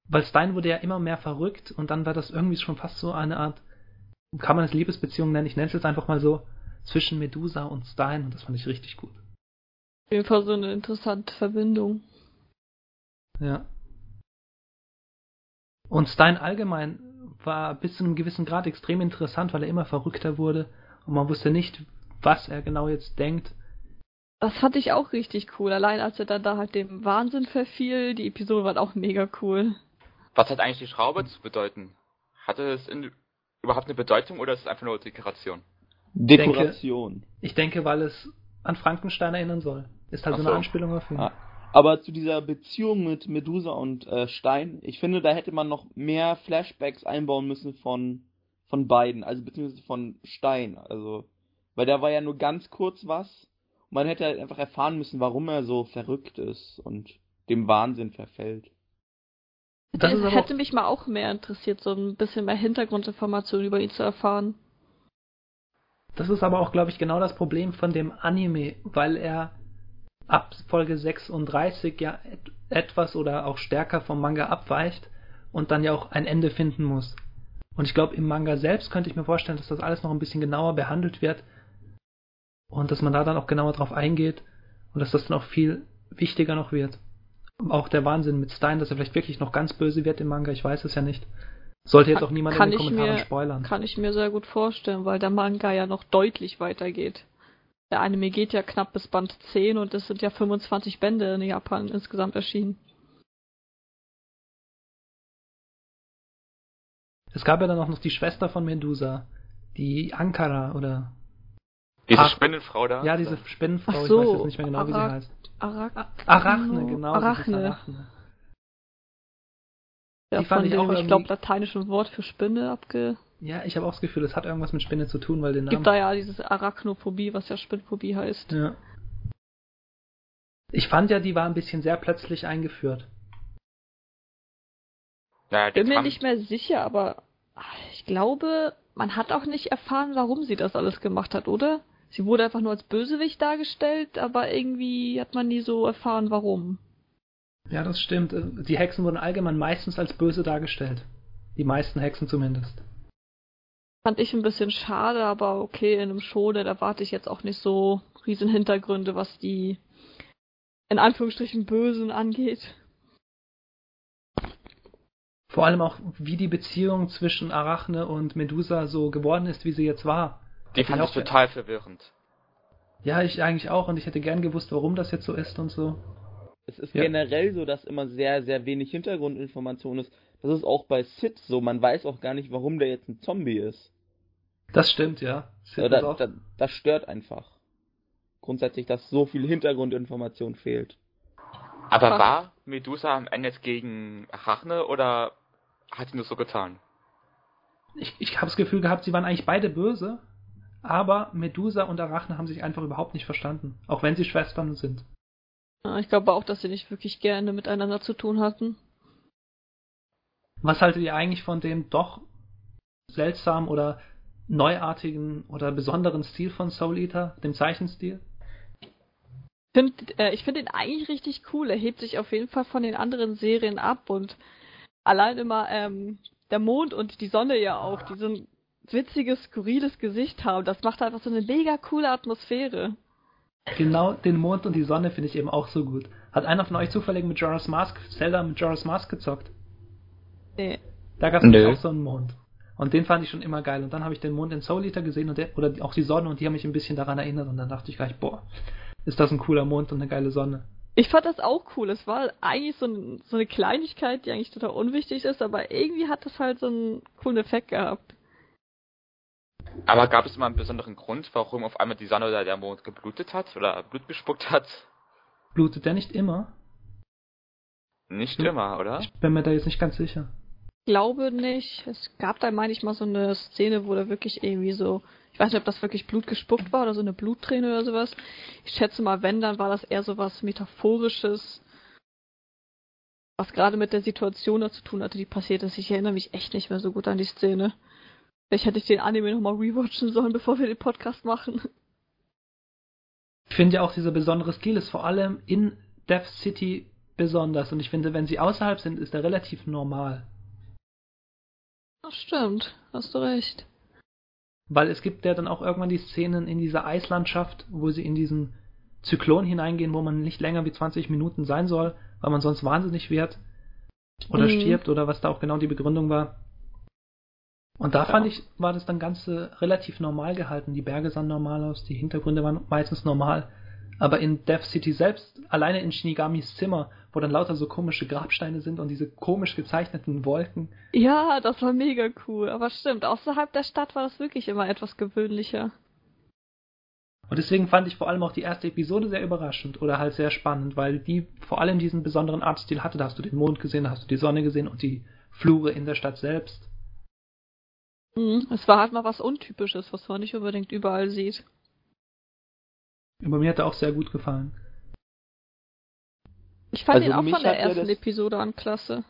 S1: Weil Stein wurde ja immer mehr verrückt und dann war das irgendwie schon fast so eine Art, kann man es Liebesbeziehung nennen, ich nenne es jetzt einfach mal so, zwischen Medusa und Stein und das fand ich richtig gut.
S2: Auf jeden Fall so eine interessante Verbindung.
S1: Ja. Und Stein allgemein war bis zu einem gewissen Grad extrem interessant, weil er immer verrückter wurde und man wusste nicht, was er genau jetzt denkt.
S2: Das fand ich auch richtig cool. Allein als er dann da halt dem Wahnsinn verfiel, die Episode war auch mega cool.
S3: Was hat eigentlich die Schraube zu bedeuten? Hatte es in, überhaupt eine Bedeutung oder ist es einfach nur Dekoration?
S4: Dekoration.
S1: Ich denke, weil es an Frankenstein erinnern soll. Ist halt
S3: Ach
S1: so
S3: so.
S1: eine Anspielung auf ihn.
S4: Ah. Aber zu dieser Beziehung mit Medusa und äh, Stein, ich finde, da hätte man noch mehr Flashbacks einbauen müssen von, von beiden, also beziehungsweise von Stein. Also, weil da war ja nur ganz kurz was. Man hätte halt einfach erfahren müssen, warum er so verrückt ist und dem Wahnsinn verfällt.
S1: Das aber
S2: hätte mich mal auch mehr interessiert, so ein bisschen mehr Hintergrundinformationen über ihn zu erfahren.
S1: Das ist aber auch, glaube ich, genau das Problem von dem Anime, weil er ab Folge 36 ja et etwas oder auch stärker vom Manga abweicht und dann ja auch ein Ende finden muss. Und ich glaube, im Manga selbst könnte ich mir vorstellen, dass das alles noch ein bisschen genauer behandelt wird und dass man da dann auch genauer drauf eingeht und dass das dann auch viel wichtiger noch wird. Auch der Wahnsinn mit Stein, dass er vielleicht wirklich noch ganz böse wird im Manga, ich weiß es ja nicht. Sollte jetzt auch niemand
S2: kann
S1: in den Kommentaren
S2: mir,
S1: spoilern.
S2: Kann ich mir sehr gut vorstellen, weil der Manga ja noch deutlich weitergeht. Der Anime geht ja knapp bis Band 10 und es sind ja 25 Bände in Japan insgesamt erschienen.
S1: Es gab ja dann auch noch die Schwester von Medusa, die Ankara oder
S3: Diese
S1: Ach.
S3: Spinnenfrau da.
S1: ja, diese Spinnenfrau,
S2: Ach
S1: ich
S2: so,
S1: weiß jetzt nicht mehr genau, wie sie heißt.
S2: Arak
S1: Arachne, genau. hieß
S2: Arachne.
S1: Arachne.
S2: Ja,
S1: Die fand ich auch
S2: ich glaube, lateinischen Wort für Spinne abge...
S1: Ja, ich habe auch das Gefühl, es hat irgendwas mit Spinne zu tun, weil den
S2: Gibt
S1: Namen.
S2: da ja dieses Arachnophobie, was ja Spinnphobie heißt.
S1: Ja. Ich fand ja, die war ein bisschen sehr plötzlich eingeführt.
S3: Ja,
S2: Bin mir nicht mehr sicher, aber ich glaube, man hat auch nicht erfahren, warum sie das alles gemacht hat, oder? Sie wurde einfach nur als Bösewicht dargestellt, aber irgendwie hat man nie so erfahren, warum.
S1: Ja, das stimmt. Die Hexen wurden allgemein meistens als böse dargestellt. Die meisten Hexen zumindest.
S2: Fand ich ein bisschen schade, aber okay, in einem Schode, da warte ich jetzt auch nicht so riesen Hintergründe, was die in Anführungsstrichen Bösen angeht.
S1: Vor allem auch, wie die Beziehung zwischen Arachne und Medusa so geworden ist, wie sie jetzt war.
S3: Die fand
S1: ich
S3: ich total verwirrend.
S1: Ja, ich eigentlich auch und ich hätte gern gewusst, warum das jetzt so ist und so.
S4: Es ist
S1: Ja.
S4: generell so, dass immer sehr, sehr wenig Hintergrundinformation ist. Das ist auch bei Sid so. Man weiß auch gar nicht, warum der jetzt ein Zombie ist.
S1: Das stimmt, ja. Sid
S4: Ja,
S1: ist
S4: da,
S1: auch-
S4: da, das stört einfach. Grundsätzlich, dass so viel Hintergrundinformation fehlt.
S3: Aber
S2: Ach.
S3: war Medusa am Ende jetzt gegen Arachne oder hat sie nur so getan?
S1: ich ich habe das Gefühl gehabt, sie waren eigentlich beide böse, aber Medusa und Arachne haben sich einfach überhaupt nicht verstanden. Auch wenn sie Schwestern sind.
S2: Ja, Ich glaube auch, dass sie nicht wirklich gerne miteinander zu tun hatten.
S1: Was haltet ihr eigentlich von dem doch seltsamen oder neuartigen oder besonderen Stil von Soul Eater, dem Zeichenstil?
S2: Find, äh, ich finde ihn eigentlich richtig cool. Er hebt sich auf jeden Fall von den anderen Serien ab und allein immer ähm, der Mond und die Sonne ja auch, die ein witziges, skurriles Gesicht haben. Das macht einfach so eine mega coole Atmosphäre.
S1: Genau den Mond und die Sonne finde ich eben auch so gut. Hat einer von euch zufällig mit Joras Mask, Zelda mit Joras Mask gezockt?
S2: Nee.
S1: Da gab es auch so einen Mond. Und den fand ich schon immer geil. Und dann habe ich den Mond in Soul Eater gesehen und der, oder auch die Sonne und die haben mich ein bisschen daran erinnert. Und dann dachte ich gleich, boah, ist das ein cooler Mond und eine geile Sonne.
S2: Ich fand das auch cool. Es war eigentlich so, ein, so eine Kleinigkeit, die eigentlich total unwichtig ist, aber irgendwie hat das halt so einen coolen Effekt gehabt.
S3: Aber gab es immer einen besonderen Grund, warum auf einmal die Sonne oder der Mond geblutet hat oder Blut gespuckt hat?
S1: Blutet der nicht immer?
S3: Nicht
S1: Hm.
S3: immer, oder?
S1: Ich bin mir da jetzt nicht ganz sicher.
S2: glaube nicht. Es gab da, meine ich, mal so eine Szene, wo da wirklich irgendwie so, ich weiß nicht, ob das wirklich Blut gespuckt war oder so eine Blutträne oder sowas. Ich schätze mal, wenn, dann war das eher so was Metaphorisches, was gerade mit der Situation da zu tun hatte, die passiert ist. Ich erinnere mich echt nicht mehr so gut an die Szene. Vielleicht hätte ich den Anime nochmal rewatchen sollen, bevor wir den Podcast machen.
S1: Ich finde ja auch dieser besondere Stil ist vor allem in Death City besonders. Und ich finde, wenn sie außerhalb sind, ist er relativ normal.
S2: Ach, stimmt. Hast du recht.
S1: Weil es gibt ja dann auch irgendwann die Szenen in dieser Eislandschaft, wo sie in diesen Zyklon hineingehen, wo man nicht länger wie 20 Minuten sein soll, weil man sonst wahnsinnig wird oder
S2: Mhm.
S1: stirbt oder was da auch genau die Begründung war. Und da
S4: Ja.
S1: fand ich, war das dann Ganze relativ normal gehalten. Die Berge sahen normal aus, die Hintergründe waren meistens normal. Aber in Death City selbst, alleine in Shinigamis Zimmer, wo dann lauter so komische Grabsteine sind und diese komisch gezeichneten Wolken,
S2: Ja, das war mega cool. Aber stimmt, außerhalb der Stadt war das wirklich immer etwas gewöhnlicher.
S1: Und deswegen fand ich vor allem auch die erste Episode sehr überraschend oder halt sehr spannend, weil die vor allem diesen besonderen Artstil hatte. Da hast du den Mond gesehen, da hast du die Sonne gesehen und die Flure in der Stadt selbst.
S2: Mhm. Es war halt mal was Untypisches, was man nicht unbedingt überall sieht.
S1: Über mir hat er auch sehr gut gefallen.
S2: Ich fand
S4: Also
S2: ihn auch von der
S4: ja
S2: ersten
S4: das-
S2: Episode an klasse.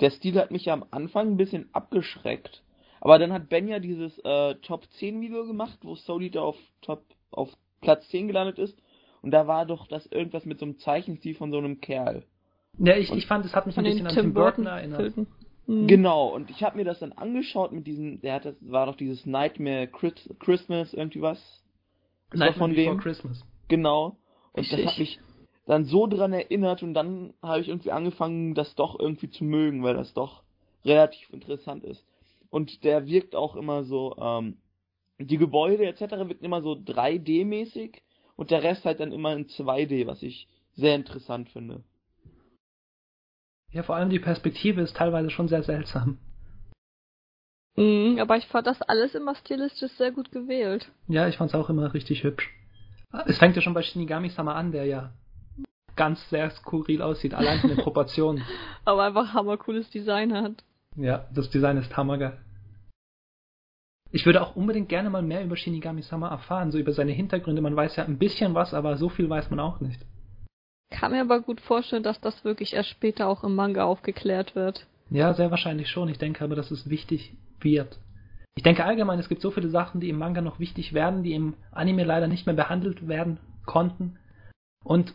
S4: Der Stil hat mich ja am Anfang ein bisschen abgeschreckt. Aber dann hat Ben ja dieses äh, Top 10 Video gemacht, wo Soul Eater auf Top auf Platz 10 gelandet ist. Und da war doch das irgendwas mit so einem Zeichenstil von so einem Kerl.
S1: Ja, ich, ich fand, es hat mich ein
S2: Von
S1: bisschen
S2: den
S1: an
S2: Tim
S1: Tim Burton
S2: Burton
S1: erinnert.
S2: Filmen. Mhm.
S4: Genau, und ich habe mir das dann angeschaut mit diesem, der hat das war doch dieses Nightmare Chris- Christmas irgendwie was. Das
S1: Nightmare
S4: von
S1: Before
S4: dem.
S1: Christmas.
S4: Genau. Und das
S2: Richtig.
S4: hat mich dann so dran erinnert und dann habe ich irgendwie angefangen, das doch irgendwie zu mögen, weil das doch relativ interessant ist. Und der wirkt auch immer so, ähm, die Gebäude etc. wirken immer so 3D-mäßig und der Rest halt dann immer in 2D, was ich sehr interessant finde.
S1: Ja, vor allem die Perspektive ist teilweise schon sehr seltsam.
S2: Mhm, aber ich fand das alles immer stilistisch sehr gut gewählt.
S1: Ja, ich fand's auch immer richtig hübsch. Es fängt ja schon bei Shinigami-sama an, der ja ganz sehr skurril aussieht, allein von den Proportionen.
S2: Aber einfach hammercooles Design hat.
S1: Ja, das Design ist hammergeil. Ich würde auch unbedingt gerne mal mehr über Shinigami-sama erfahren, so über seine Hintergründe. Man weiß ja ein bisschen was, aber so viel weiß man auch nicht.
S2: Kann mir aber gut vorstellen, dass das wirklich erst später auch im Manga aufgeklärt wird.
S1: Ja, sehr wahrscheinlich schon. Ich denke aber, dass es wichtig wird. Ich denke allgemein, es gibt so viele Sachen, die im Manga noch wichtig werden, die im Anime leider nicht mehr behandelt werden konnten. Und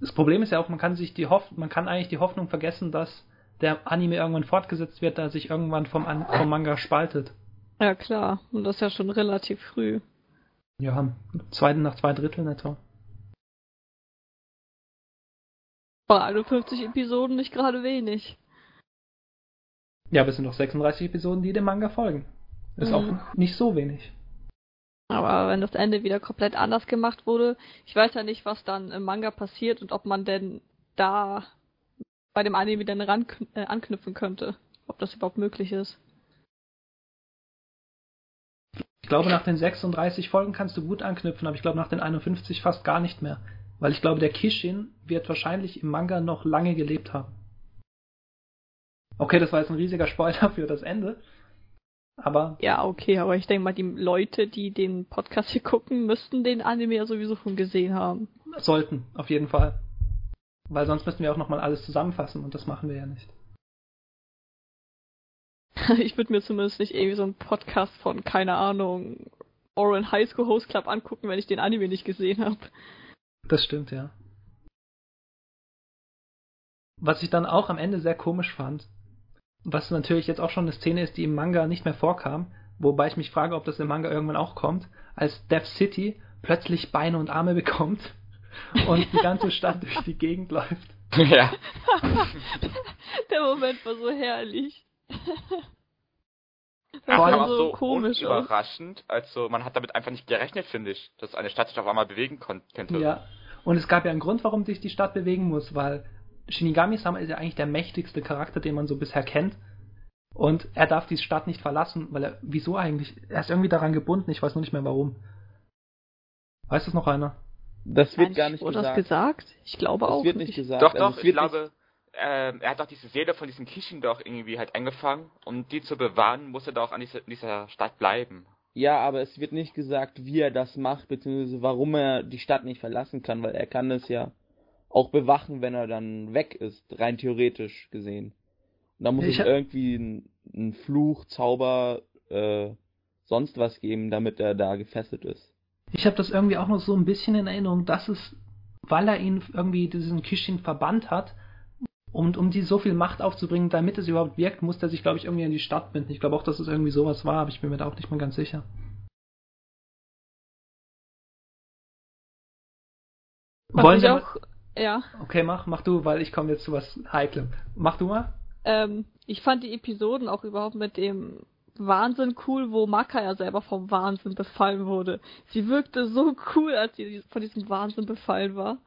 S1: das Problem ist ja auch, man kann sich die Hoff man kann eigentlich die Hoffnung vergessen, dass der Anime irgendwann fortgesetzt wird, da er sich irgendwann vom, An vom Manga spaltet.
S2: Ja klar, und das ja schon relativ früh.
S1: Ja, zweiten nach zwei Dritteln etwa.
S2: Bei 51 Episoden nicht gerade wenig.
S1: Ja, aber es sind noch 36 Episoden, die dem Manga folgen. Ist
S2: Mhm.
S1: auch nicht so wenig.
S2: Aber wenn das Ende wieder komplett anders gemacht wurde, ich weiß ja nicht, was dann im Manga passiert und ob man denn da bei dem Anime dann ran, äh, anknüpfen könnte. Ob das überhaupt möglich ist.
S1: Ich glaube, nach den 36 Folgen kannst du gut anknüpfen, aber ich glaube, nach den 51 fast gar nicht mehr. Weil ich glaube, der Kishin wird wahrscheinlich im Manga noch lange gelebt haben. Okay, das war jetzt ein riesiger Spoiler für das Ende. Aber
S2: Ja, okay, aber ich denke mal, die Leute, die den Podcast hier gucken, müssten den Anime ja sowieso schon gesehen haben.
S1: sollten, auf jeden Fall. Weil sonst müssten wir auch nochmal alles zusammenfassen und das machen wir ja nicht.
S2: Ich würde mir zumindest nicht irgendwie so einen Podcast von, keine Ahnung, Oran High School Host Club angucken, wenn ich den Anime nicht gesehen habe.
S1: Das stimmt, ja. Was ich dann auch am Ende sehr komisch fand, was natürlich jetzt auch schon eine Szene ist, die im Manga nicht mehr vorkam, wobei ich mich frage, ob das im Manga irgendwann auch kommt, als Death City plötzlich Beine und Arme bekommt und die ganze Stadt durch die Gegend läuft.
S3: ja.
S2: Der Moment war so herrlich. Das
S3: war
S1: allem
S3: auch
S2: so
S3: so
S2: komisch
S3: überraschend. Also man hat damit einfach nicht gerechnet, finde ich, dass eine Stadt sich auf einmal bewegen könnte.
S1: Ja. Und es gab ja einen Grund, warum sich die Stadt bewegen muss, weil Shinigami-sama ist ja eigentlich der mächtigste Charakter, den man so bisher kennt. Und er darf die Stadt nicht verlassen, weil er, wieso eigentlich? Er ist irgendwie daran gebunden, ich weiß nur nicht mehr warum. Weiß das noch einer?
S4: Das wird
S2: Nein,
S4: gar nicht
S2: wurde
S4: gesagt.
S2: das gesagt? Ich glaube
S4: Das
S2: auch
S4: wird
S2: nicht.
S4: gesagt.
S3: Doch,
S4: Also
S3: doch, ich glaube, ähm, er hat doch diese Seele von diesem Kishin doch irgendwie halt eingefangen und die zu bewahren, muss er doch an dieser, dieser Stadt bleiben.
S4: Ja, aber es wird nicht gesagt, wie er das macht, beziehungsweise warum er die Stadt nicht verlassen kann, weil er kann es ja auch bewachen, wenn er dann weg ist, rein theoretisch gesehen. Und da muss
S1: Ich
S4: es irgendwie einen, einen Fluch, Zauber, äh, sonst was geben, damit er da gefesselt ist.
S1: Ich habe das irgendwie auch noch so ein bisschen in Erinnerung, dass es, weil er ihn irgendwie diesen Kishin verbannt hat, und um die so viel Macht aufzubringen, damit es überhaupt wirkt, muss er sich, glaube ich, irgendwie an die Stadt binden. Ich glaube auch, dass es irgendwie sowas war, aber ich bin mir da auch nicht mal ganz sicher.
S2: Was
S1: Wollen
S2: ich auch, ja,
S1: Okay, mach, mach du, weil ich komme jetzt zu was Heiklem. Mach du mal.
S2: ähm, ich fand die Episoden auch überhaupt mit dem Wahnsinn cool, wo Maka ja selber vom Wahnsinn befallen wurde. Sie wirkte so cool, als sie von diesem Wahnsinn befallen war.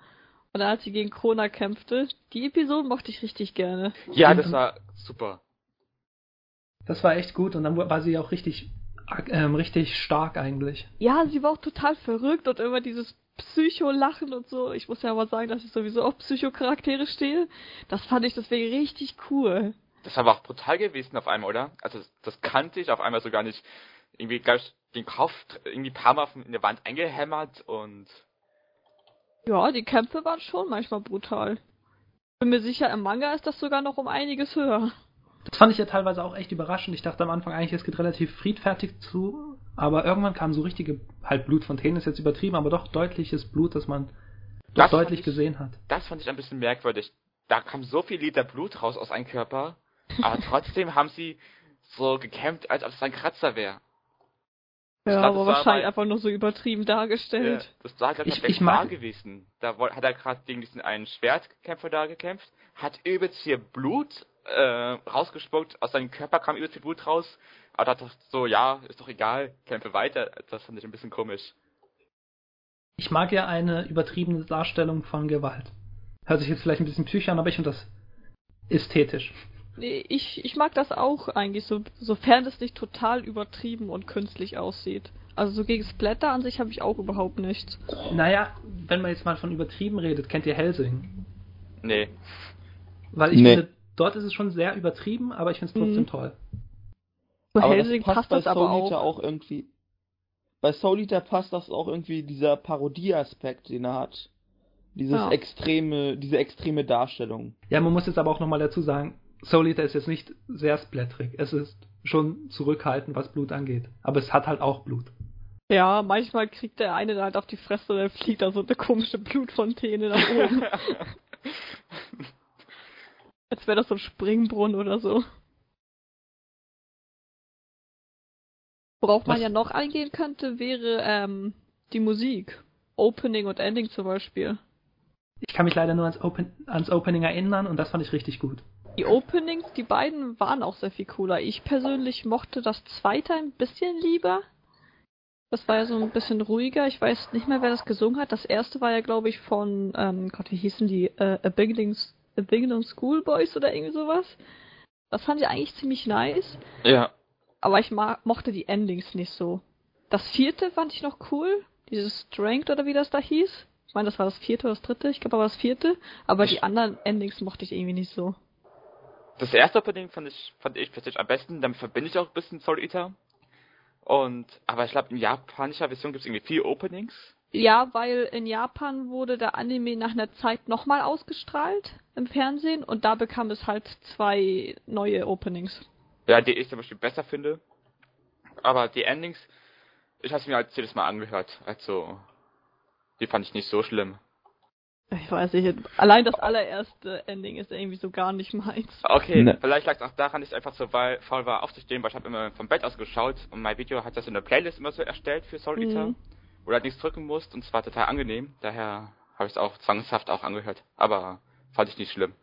S2: Und dann, als sie gegen Krona kämpfte, die Episoden mochte ich richtig gerne.
S3: Ja,
S1: Stimmt.
S3: das war super.
S1: Das war echt gut und dann war sie auch richtig, ähm, richtig stark eigentlich.
S2: Ja, sie war auch total verrückt und immer dieses Psycho-Lachen und so. Ich muss ja aber sagen, dass ich sowieso auf Psycho-Charaktere stehe. Das fand ich deswegen richtig cool.
S3: Das war aber auch brutal gewesen auf einmal, oder? Also das kannte ich auf einmal so gar nicht. Irgendwie, glaube ich, den Kopf irgendwie ein paar Mal in der Wand eingehämmert und
S2: Ja, die Kämpfe waren schon manchmal brutal. Bin mir sicher, im Manga ist das sogar noch um einiges höher.
S1: Das fand ich ja teilweise auch echt überraschend. Ich dachte am Anfang eigentlich, es geht relativ friedfertig zu, aber irgendwann kam so richtige, halt Blutfontänen ist jetzt übertrieben, aber doch deutliches Blut, dass man doch
S3: Das
S1: deutlich
S3: ich-
S1: gesehen hat.
S3: Das fand ich ein bisschen merkwürdig. Da kam so viel Liter Blut raus aus einem Körper, aber trotzdem haben sie so gekämpft, als ob es ein Kratzer wäre.
S2: Ja,
S3: glaub,
S2: aber wahrscheinlich
S3: bei-
S2: einfach nur so übertrieben
S3: Ja,
S2: dargestellt.
S3: das war halt
S1: Ich-
S3: perfekt
S1: ich mag-
S3: gewesen. Da hat er gerade gegen diesen einen Schwertkämpfer da gekämpft, hat übelst viel Blut äh, rausgespuckt, aus seinem Körper kam übelst viel Blut raus, aber da dachte so, ja, ist doch egal, kämpfe weiter. Das fand ich ein bisschen komisch.
S1: Ich mag ja eine übertriebene Darstellung von Gewalt. Hört sich jetzt vielleicht ein bisschen psychisch an, aber ich finde das ästhetisch.
S2: Nee, ich, ich mag das auch eigentlich, so, sofern es nicht total übertrieben und künstlich aussieht. Also so gegen Splatter an sich habe ich auch überhaupt nichts.
S1: Naja, wenn man jetzt mal von übertrieben redet, kennt ihr Helsing?
S3: Nee.
S1: Weil ich
S4: Nee.
S1: finde, dort ist es schon sehr übertrieben, aber ich finde es trotzdem
S2: Mhm.
S1: toll.
S2: Bei
S4: aber
S2: Helsing
S4: das passt
S2: passt das
S4: bei
S2: aber
S4: Soul Eater
S2: auch.
S4: auch irgendwie. Bei Soul Eater passt das auch irgendwie dieser Parodieaspekt, den er hat. Dieses
S2: Ja.
S4: extreme, diese extreme Darstellung.
S1: Ja, man muss jetzt aber auch nochmal dazu sagen, Soul Eater ist jetzt nicht sehr splatterig. Es ist schon zurückhaltend, was Blut angeht. Aber es hat halt auch Blut.
S2: Ja, manchmal kriegt der eine halt auf die Fresse und dann fliegt da so eine komische Blutfontäne nach oben. Als wäre das so ein Springbrunnen oder so. Worauf man
S1: Was-
S2: ja noch eingehen könnte, wäre ähm, die Musik. Opening und Ending zum Beispiel.
S1: Ich kann mich leider nur ans, Open ans Opening erinnern und das fand ich richtig gut.
S2: Die Openings, die beiden waren auch sehr viel cooler. Ich persönlich mochte das zweite ein bisschen lieber. Das war ja so ein bisschen ruhiger. Ich weiß nicht mehr, wer das gesungen hat. Das erste war ja, glaube ich, von, ähm, Gott, wie hießen die? Äh, A Beginning, A Beginning Schoolboys oder irgendwie sowas. Das fand ich eigentlich ziemlich nice.
S3: Ja.
S2: Aber ich mochte die Endings nicht so. Das vierte fand ich noch cool. Dieses Strength oder wie das da hieß. Ich meine, das war das vierte oder das dritte. Ich glaube, aber das vierte. Aber die anderen Endings mochte ich irgendwie nicht so.
S3: Das erste Opening fand ich, fand ich persönlich am besten, damit verbinde ich auch ein bisschen Soul Eater. Und, aber ich glaube, in japanischer Version gibt es irgendwie vier Openings.
S2: Ja, weil in Japan wurde der Anime nach einer Zeit nochmal ausgestrahlt im Fernsehen und da bekam es halt zwei neue Openings.
S3: Ja, die ich zum Beispiel besser finde. Aber die Endings, ich habe mir halt jedes Mal angehört. Also, die fand ich nicht so schlimm.
S2: Ich weiß nicht, allein das allererste Ending ist irgendwie so gar nicht meins.
S3: Okay,
S4: Ne.
S3: vielleicht lag es auch daran, dass ich einfach so weil, faul war aufzustehen, weil ich habe immer vom Bett aus geschaut und mein Video hat das in der Playlist immer so erstellt für Soul Eater,
S2: Mhm.
S3: wo du halt nichts drücken musst und es war total angenehm. Daher habe ich es auch zwangshaft auch angehört. Aber fand ich nicht schlimm.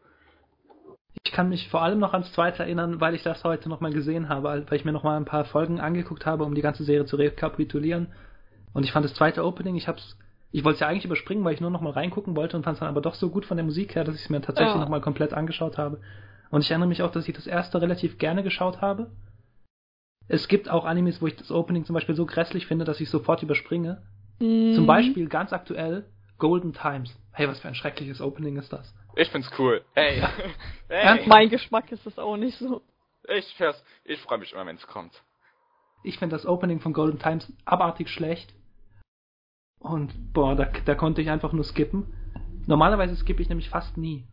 S1: Ich kann mich vor allem noch ans zweite erinnern, weil ich das heute nochmal gesehen habe, weil ich mir nochmal ein paar Folgen angeguckt habe, um die ganze Serie zu rekapitulieren. Und ich fand das zweite Opening, ich hab's, ich wollte es ja eigentlich überspringen, weil ich nur nochmal reingucken wollte und fand es dann aber doch so gut von der Musik her, dass ich es mir tatsächlich
S2: Ja.
S1: nochmal komplett angeschaut habe. Und ich erinnere mich auch, dass ich das erste relativ gerne geschaut habe. Es gibt auch Animes, wo ich das Opening zum Beispiel so grässlich finde, dass ich sofort überspringe.
S2: Mhm.
S1: Zum Beispiel ganz aktuell Golden Times. Hey, was für ein schreckliches Opening ist das?
S3: Ich find's cool. Hey. Hey.
S2: mein Geschmack ist es auch nicht so.
S3: Ich, fähr's- ich freue mich immer, wenn es kommt.
S1: Ich finde das Opening von Golden Times abartig schlecht. Und boah, da, da konnte ich einfach nur skippen. Normalerweise skippe ich nämlich fast nie.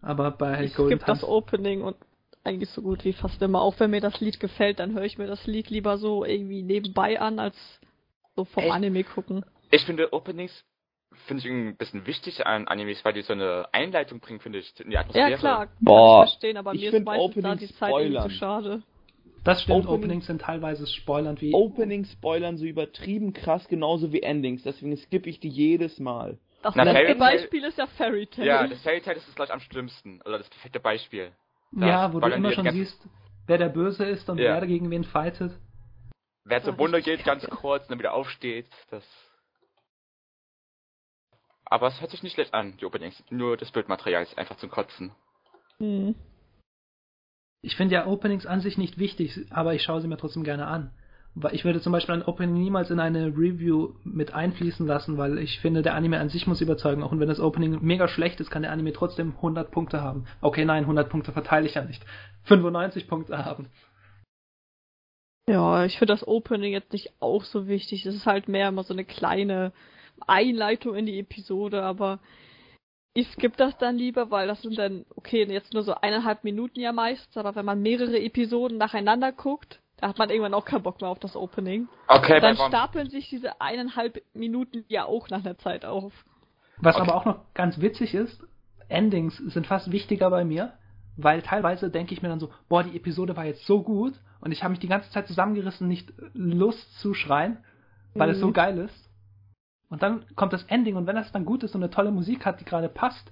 S1: Aber bei
S2: Ich
S1: Golden
S2: skippe das Opening und eigentlich so gut wie fast immer. Auch wenn mir das Lied gefällt, dann höre ich mir das Lied lieber so irgendwie nebenbei an, als so vom
S3: Echt?
S2: Anime gucken.
S3: Ich finde Openings finde ich irgendwie ein bisschen wichtig an Animes, weil die so eine Einleitung bringen, finde ich, in die Atmosphäre.
S2: Ja, klar, kann
S4: Boah,
S2: ich verstehen, aber
S4: ich
S2: mir ist meistens da
S4: Openings
S2: die Zeit zu schade.
S1: Das stimmt,
S4: Opening-
S1: Openings sind teilweise spoilernd wie.
S4: Openings spoilern so übertrieben krass, genauso wie Endings. Deswegen skippe ich die jedes Mal.
S2: Das
S3: Na, Tail-
S2: Beispiel ist ja Fairy Tail.
S3: Ja, das Fairy Tail ist es gleich am schlimmsten. Oder das perfekte Beispiel.
S1: ja, wo du
S3: spoilern
S1: immer schon siehst, wer der Böse ist und
S3: Ja.
S1: wer gegen wen fightet.
S3: Wer zur Wunder
S2: richtig
S3: geht, ganz kurz, und dann wieder aufsteht, das. Aber es hört sich nicht schlecht an, die Openings. Nur das Bildmaterial ist einfach zum Kotzen.
S2: Hm.
S1: Ich finde ja Openings an sich nicht wichtig, aber ich schaue sie mir trotzdem gerne an. Ich würde zum Beispiel ein Opening niemals in eine Review mit einfließen lassen, weil ich finde, der Anime an sich muss überzeugen. Auch wenn das Opening mega schlecht ist, kann der Anime trotzdem 100 Punkte haben. Okay, nein, 100 Punkte verteile ich ja nicht. 95 Punkte haben.
S2: Ja, ich finde das Opening jetzt nicht auch so wichtig. Es ist halt mehr immer so eine kleine Einleitung in die Episode, aber ich skippe das dann lieber, weil das sind dann, okay, jetzt nur so eineinhalb Minuten ja meistens, aber wenn man mehrere Episoden nacheinander guckt, da hat man irgendwann auch keinen Bock mehr auf das Opening.
S3: Okay,
S2: dann stapeln sich diese eineinhalb Minuten ja auch nach einer Zeit auf.
S1: Was
S3: Okay.
S1: aber auch noch ganz witzig ist, Endings sind fast wichtiger bei mir, weil teilweise denke ich mir dann so, boah, die Episode war jetzt so gut und ich habe mich die ganze Zeit zusammengerissen, nicht Lust zu schreien, weil es so
S2: Mhm.
S1: geil ist. Und dann kommt das Ending und wenn das dann gut ist und eine tolle Musik hat, die gerade passt,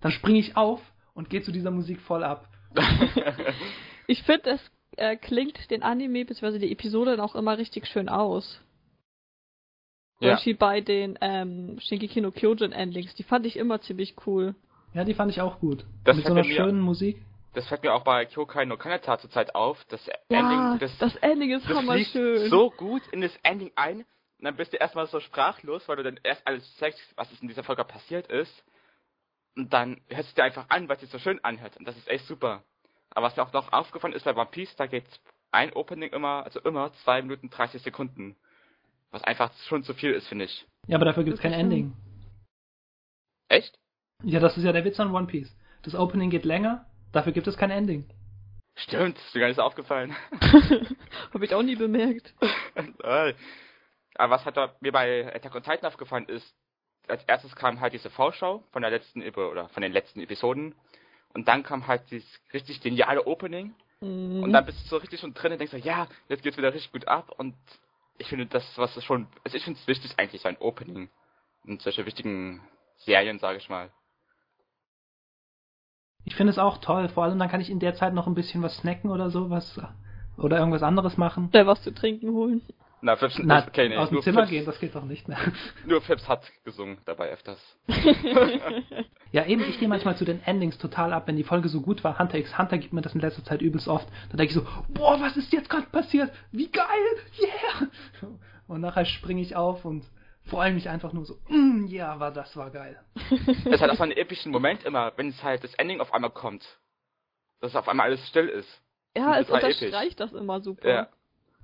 S1: dann springe ich auf und gehe zu dieser Musik voll ab.
S2: Ich finde, es äh, klingt den Anime bzw. die Episode dann auch immer richtig schön aus. Zum
S3: ja.
S2: Beispiel bei den ähm, Shingeki no Kyojin Endings. Die fand ich immer ziemlich cool.
S1: Ja, die fand ich auch gut.
S3: Das
S1: Mit so einer
S3: mir-
S1: schönen Musik.
S3: Das fällt mir auch bei Kyokai no Kanata zurzeit auf. Das
S2: Ja,
S3: Ending, das,
S2: das Ending ist
S3: das fließt
S2: hammerschön.
S3: so gut in das Ending ein. Und dann bist du erstmal so sprachlos, weil du dann erst alles checkst, was in dieser Folge passiert ist. Und dann hörst du dir einfach an, weil es sich so schön anhört. Und das ist echt super. Aber was mir auch noch aufgefallen ist bei One Piece, da geht ein Opening immer, also immer 2 Minuten 30 Sekunden. Was einfach schon zu viel ist, finde ich.
S1: Ja, aber dafür gibt es kein Ending.
S3: Echt?
S1: Ja, das ist ja der Witz an One Piece. Das Opening geht länger, dafür gibt es kein Ending.
S3: Stimmt, ist mir gar nicht so aufgefallen.
S2: Habe ich auch nie bemerkt.
S3: Aber was hat da mir bei Attack on Titan aufgefallen ist, als erstes kam halt diese Vorschau von der letzten oder von den letzten Episoden und dann kam halt dieses richtig geniale Opening
S2: Mhm.
S3: und dann bist du so richtig schon drin und denkst so, ja, jetzt geht's wieder richtig gut ab und ich finde das, was es schon, also ich finde es wichtig eigentlich, so ein Opening in solche wichtigen Serien, sage ich mal.
S1: Ich finde es auch toll, vor allem dann kann ich in der Zeit noch ein bisschen was snacken oder so, was oder irgendwas anderes machen.
S2: Schnell was zu trinken holen.
S3: Na, Fips,
S1: Na,
S3: okay, nee,
S1: aus dem
S3: nur
S1: Zimmer
S3: Fips,
S1: gehen, das geht doch nicht mehr.
S3: Nur Fips hat gesungen dabei öfters.
S1: Ja, eben, ich gehe manchmal zu den Endings total ab, wenn die Folge so gut war. Hunter x Hunter gibt mir das in letzter Zeit übelst oft. Da denke ich so, boah, was ist jetzt gerade passiert? Wie geil! Yeah! Und nachher springe ich auf und freue mich einfach nur so, mm, ja, aber das war geil.
S3: Es hat auch so einen epischen Moment immer, wenn es halt das Ending auf einmal kommt. Dass auf einmal alles still ist.
S2: Ja, es
S3: episch.
S2: unterstreicht das immer super.
S3: Ja.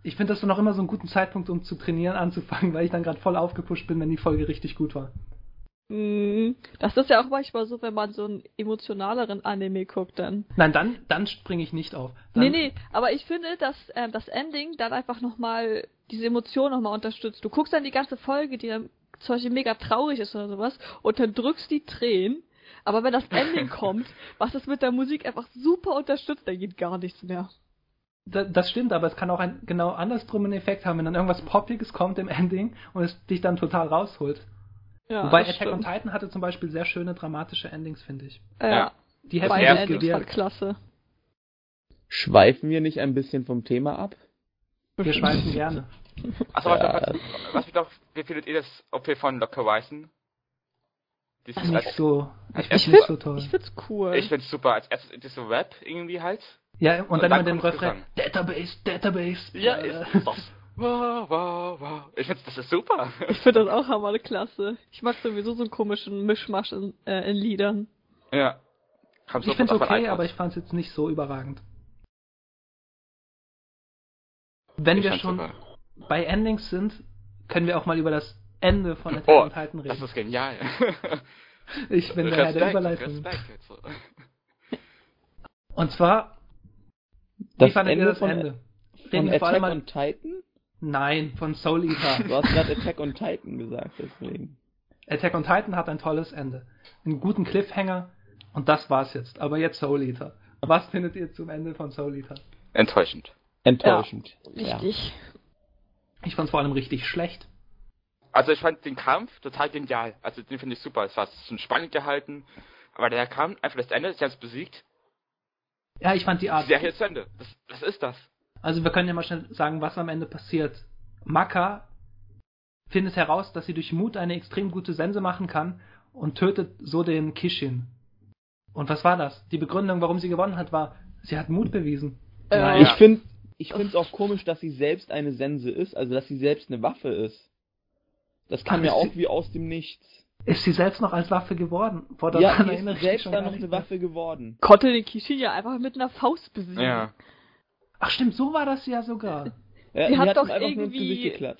S1: Ich finde das dann auch immer so einen guten Zeitpunkt, um zu trainieren anzufangen, weil ich dann gerade voll aufgepusht bin, wenn die Folge richtig gut war.
S2: Mhm. Das ist ja auch manchmal so, wenn man so einen emotionaleren Anime guckt dann.
S1: Nein, dann, dann springe ich nicht auf. Dann,
S2: Nee, nee, aber ich finde, dass ähm, das Ending dann einfach nochmal diese Emotion nochmal unterstützt. Du guckst dann die ganze Folge, die dann zum Beispiel mega traurig ist oder sowas, und dann drückst die Tränen. Aber wenn das Ending kommt, was es mit der Musik einfach super unterstützt, dann geht gar nichts mehr.
S1: Da, das stimmt, aber es kann auch einen genau andersrum einen Effekt haben, wenn dann irgendwas Poppiges kommt im Ending und es dich dann total rausholt.
S2: Ja,
S1: Wobei
S2: das
S1: Attack on. Titan hatte zum Beispiel sehr schöne dramatische Endings, finde ich.
S2: Ja.
S1: Die
S3: Das
S1: hätten
S2: beide
S1: das
S2: Endings waren
S1: gewirkt.
S2: klasse.
S4: Schweifen wir nicht ein bisschen vom Thema ab?
S1: Wir schweifen gerne.
S3: Achso,
S4: Ja.
S3: was, was mich noch, wie findet ihr das OP von Locker Horizon? Dieses
S1: Nicht so. Ich
S3: Ich
S1: finde
S2: find-
S1: so toll.
S2: Ich find's cool.
S3: Ich find's super. Als erstes diese Rap irgendwie halt.
S1: Ja, und,
S3: und
S1: dann
S3: dann
S1: den
S3: kommt
S1: Refrain. Database, Database.
S3: Ja,
S1: Äh,
S3: ist das. Wow, wow, wow. Ich find's, das ist super.
S2: Ich finde das auch hammer klasse. Ich mag sowieso so einen komischen Mischmasch in, äh, in Liedern.
S3: ja. Kam
S1: Ich finde es okay, aber ich fand es jetzt nicht so überragend. Wenn
S3: Ich
S1: wir schon
S3: super.
S1: bei Endings sind, können wir auch mal über das Ende von Attack
S3: Oh,
S1: Titan
S3: das
S1: reden.
S3: ist genial.
S1: Ich bin der Herr der Überleitung.
S3: Respekt.
S1: Und zwar, wie
S4: Das
S1: fandet ihr
S4: Ende
S1: das
S4: von,
S1: Ende?
S4: von Attack
S1: allem mal,
S4: on Titan?
S1: nein, von Soul Eater.
S4: Du hast gerade Attack on Titan gesagt, deswegen.
S1: Attack on Titan hat ein tolles Ende. Einen guten Cliffhanger und das war's jetzt. Aber jetzt Soul Eater. Was findet ihr zum Ende von Soul Eater?
S3: Enttäuschend.
S4: Enttäuschend. Ja.
S2: Richtig.
S1: Ich fand's vor allem richtig schlecht.
S3: Also ich fand den Kampf total genial. Also den finde ich super. Es war schon spannend gehalten. Aber der kam einfach das Ende, sie haben es besiegt.
S1: Ja, ich fand die
S3: Die
S1: Art.
S3: Serie ist zu Ende. Das, was ist das?
S1: Also wir können ja mal schnell sagen, was am Ende passiert. Maka findet heraus, dass sie durch Mut eine extrem gute Sense machen kann und tötet so den Kishin. Und was war das? Die Begründung, warum sie gewonnen hat, war, sie hat Mut bewiesen.
S2: Äh,
S1: Nein.
S4: Ich finde ich find's auch komisch, dass sie selbst eine Sense ist, also dass sie selbst eine Waffe ist. Das kam
S1: Ach,
S4: ja auch
S1: sie-
S4: wie aus dem Nichts.
S1: Ist sie selbst noch als Waffe geworden? Vor
S4: Ja,
S1: daran
S4: sie ist selbst
S1: schon
S4: dann noch eine. Waffe geworden.
S2: Konnte den Kishin ja einfach mit einer Faust besiegen.
S3: Ja.
S1: Ach stimmt, so war das ja sogar.
S4: Ja,
S2: Sie hat
S4: ihm
S2: doch irgendwie-.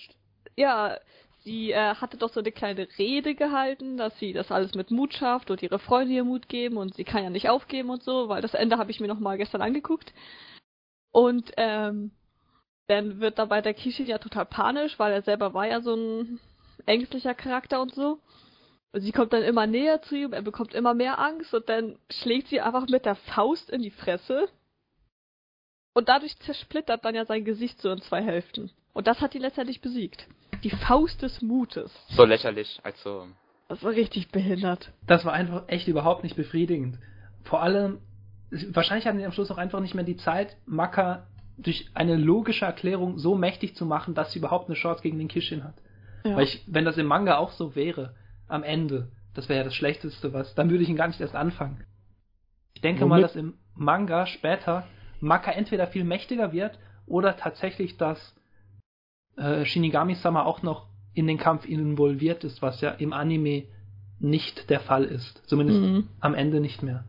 S2: Ja, sie äh, hatte doch so eine kleine Rede gehalten, dass sie das alles mit Mut schafft und ihre Freunde ihr Mut geben und sie kann ja nicht aufgeben und so, weil das Ende habe ich mir noch mal gestern angeguckt. Und ähm, dann wird dabei der Kishin ja total panisch, weil er selber war ja so ein ängstlicher Charakter und so. Und sie kommt dann immer näher zu ihm, er bekommt immer mehr Angst und dann schlägt sie einfach mit der Faust in die Fresse. Und dadurch zersplittert dann ja sein Gesicht so in zwei Hälften. Und das hat ihn letztendlich besiegt. Die Faust des Mutes.
S3: So lächerlich, also.
S2: Das war richtig behindert.
S1: Das war einfach echt überhaupt nicht befriedigend. Vor allem, wahrscheinlich hatten sie am Schluss auch einfach nicht mehr die Zeit, Maka durch eine logische Erklärung so mächtig zu machen, dass sie überhaupt eine Chance gegen den Kishin hat.
S2: Ja.
S1: Weil ich, wenn das im Manga auch so wäre, am Ende, das wäre ja das Schlechteste was, dann würde ich ihn gar nicht erst anfangen. Ich denke
S4: Womit?
S1: mal, dass im Manga später Maka entweder viel mächtiger wird oder tatsächlich, dass äh, Shinigami-sama auch noch in den Kampf involviert ist, was ja im Anime nicht der Fall ist. Zumindest
S2: Mhm.
S1: am Ende nicht mehr.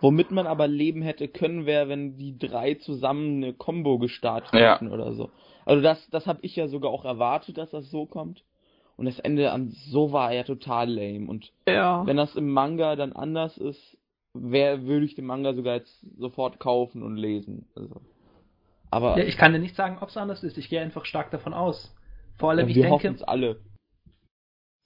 S4: Womit man aber leben hätte können, wäre, wenn die drei zusammen eine Combo gestartet
S3: Ja.
S4: hätten oder so. Also das, das habe ich ja sogar auch erwartet, dass das so kommt. Und das Ende an so war ja total lame. Und
S2: Ja.
S4: wenn das im Manga dann anders ist, wär, würde ich den Manga sogar jetzt sofort kaufen und lesen. Also. Aber
S1: Ja, ich kann dir nicht sagen, ob es anders ist. Ich gehe einfach stark davon aus. Vor allem,
S4: ja,
S1: ich
S4: wir
S1: denke,
S4: hoffen es alle.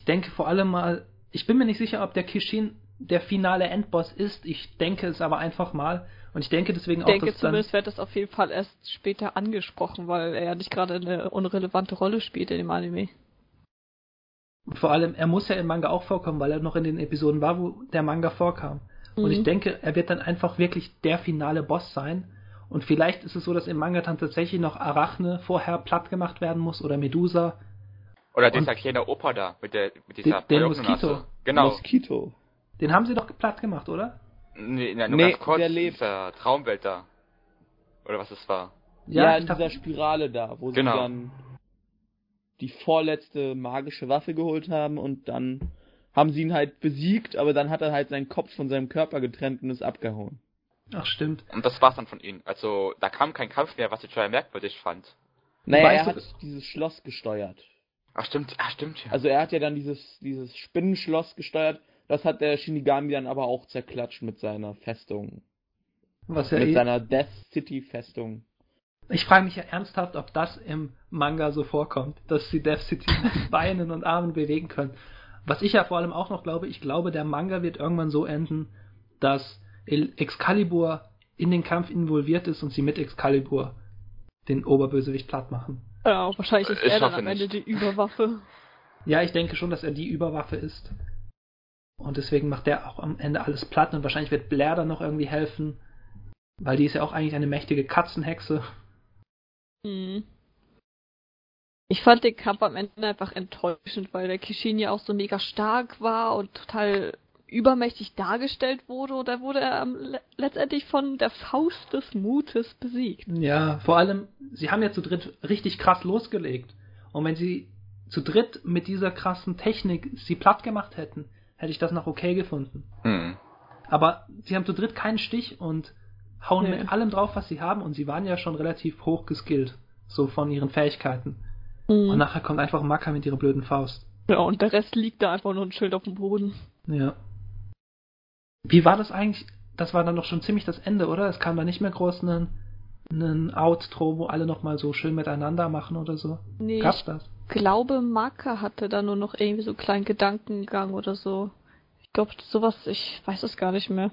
S1: ich denke vor allem mal, ich bin mir nicht sicher, ob der Kishin der finale Endboss ist. Ich denke es aber einfach mal. Und ich denke deswegen
S2: Ich
S1: auch,
S2: denke
S1: dass dann,
S2: zumindest wird das auf jeden Fall erst später angesprochen, weil er ja nicht gerade eine unrelevante Rolle spielt in dem Anime.
S1: Vor allem, er muss ja im Manga auch vorkommen, weil er noch in den Episoden war, wo der Manga vorkam. Und ich
S2: Mhm.
S1: denke, er wird dann einfach wirklich der finale Boss sein. Und vielleicht ist es so, dass im Manga dann tatsächlich noch Arachne vorher platt gemacht werden muss oder Medusa.
S3: Oder
S1: Und-
S3: dieser kleine Opa da, mit der, mit dieser
S1: Den- den. Moskito.
S3: Genau.
S4: Mosquito.
S1: Den haben sie doch platt gemacht, oder?
S3: Nee, na, nur
S4: Nee,
S3: ganz kurz,
S4: der lebt.
S3: dieser Traumwelt da. Oder was es war.
S4: Ja,
S1: ich
S4: in dieser Spirale da, wo
S3: Genau.
S4: sie dann die vorletzte magische Waffe geholt haben und dann haben sie ihn halt besiegt, aber dann hat er halt seinen Kopf von seinem Körper getrennt und ist abgehauen.
S1: Ach, stimmt.
S3: Und das war's dann von ihnen. Also, da kam kein Kampf mehr, was ich total merkwürdig fand.
S4: Naja, er hat dieses Schloss gesteuert.
S3: Ach stimmt, ach stimmt, ja.
S4: Also er hat ja dann dieses, dieses Spinnenschloss gesteuert, das hat der Shinigami dann aber auch zerklatscht mit seiner Festung.
S1: Was ja
S4: mit
S1: eh,
S4: seiner Death City Festung.
S1: Ich frage mich ja ernsthaft, ob das im Manga so vorkommt, dass sie Death City mit Beinen und Armen bewegen können. Was ich ja vor allem auch noch glaube, ich glaube, der Manga wird irgendwann so enden, dass Excalibur in den Kampf involviert ist und sie mit Excalibur den Oberbösewicht platt machen.
S2: Ja, wahrscheinlich ist
S3: Ich
S2: er dann am Ende
S3: nicht.
S2: die Überwaffe.
S1: Ja, ich denke schon, dass er die Überwaffe ist. Und deswegen macht der auch am Ende alles platt und wahrscheinlich wird Blair dann noch irgendwie helfen, weil die ist ja auch eigentlich eine mächtige Katzenhexe.
S2: Mhm. Ich fand den Kampf am Ende einfach enttäuschend, weil der Kishin ja auch so mega stark war und total übermächtig dargestellt wurde und da wurde er letztendlich von der Faust des Mutes besiegt.
S1: Ja, vor allem, sie haben ja zu dritt richtig krass losgelegt. Und wenn sie zu dritt mit dieser krassen Technik sie platt gemacht hätten, hätte ich das noch okay gefunden.
S3: Hm.
S1: Aber sie haben zu dritt keinen Stich und hauen
S2: Nee.
S1: mit allem drauf, was sie haben. Und sie waren ja schon relativ hoch geskillt, so von ihren Fähigkeiten.
S2: Mhm.
S1: Und nachher kommt einfach Maka mit ihrer blöden Faust.
S2: Ja, und der Rest liegt da einfach nur ein Schild auf dem Boden.
S1: Ja. Wie war das eigentlich? Das war dann doch schon ziemlich das Ende, oder? Es kam da nicht mehr groß einen, einen Outro, wo alle nochmal so schön miteinander machen oder so.
S2: Nee,
S1: Gab's
S2: ich
S1: das?
S2: glaube, Maka hatte da nur noch irgendwie so einen kleinen Gedankengang oder so. Ich glaube, sowas, ich weiß es gar nicht mehr.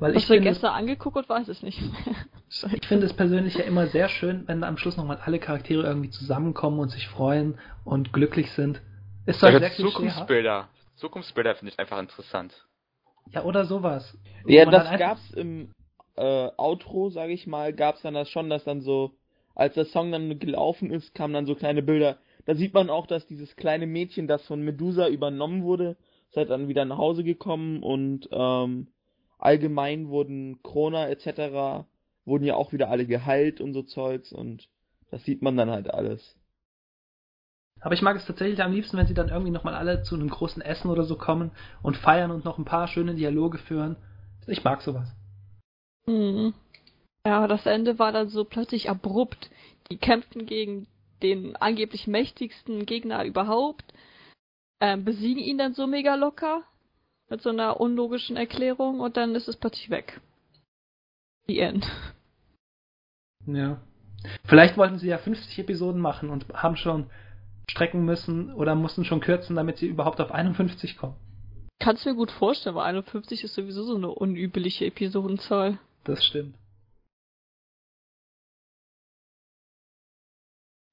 S1: Weil
S2: Was
S1: ich
S2: wir
S1: finde,
S2: gestern angeguckt und weiß es nicht mehr.
S1: Ich finde es persönlich ja immer sehr schön, wenn am Schluss nochmal alle Charaktere irgendwie zusammenkommen und sich freuen und glücklich sind. Ist zwar
S3: Ja,
S1: sehr klischeehaft.
S3: Zukunftsbilder. Zukunftsbilder finde ich einfach interessant.
S1: Ja, oder sowas.
S4: Ja, das gab's im äh, Outro, sage ich mal, gab's dann das schon, dass dann so, als der Song dann gelaufen ist, kamen dann so kleine Bilder. Da sieht man auch, dass dieses kleine Mädchen, das von Medusa übernommen wurde, ist halt dann wieder nach Hause gekommen und ähm, allgemein wurden Krona etc. wurden ja auch wieder alle geheilt und so Zeugs und das sieht man dann halt alles.
S1: Aber ich mag es tatsächlich am liebsten, wenn sie dann irgendwie nochmal alle zu einem großen Essen oder so kommen und feiern und noch ein paar schöne Dialoge führen. Ich mag sowas.
S2: Mhm. Ja, das Ende war dann so plötzlich abrupt. Die kämpften gegen den angeblich mächtigsten Gegner überhaupt, ähm, besiegen ihn dann so mega locker mit so einer unlogischen Erklärung und dann ist es plötzlich weg. The End.
S1: Ja. Vielleicht wollten sie ja 50 Episoden machen und haben schon strecken müssen oder mussten schon kürzen, damit sie überhaupt auf 51 kommen.
S2: Kannst du mir gut vorstellen, weil 51 ist sowieso so eine unübliche Episodenzahl.
S1: Das stimmt.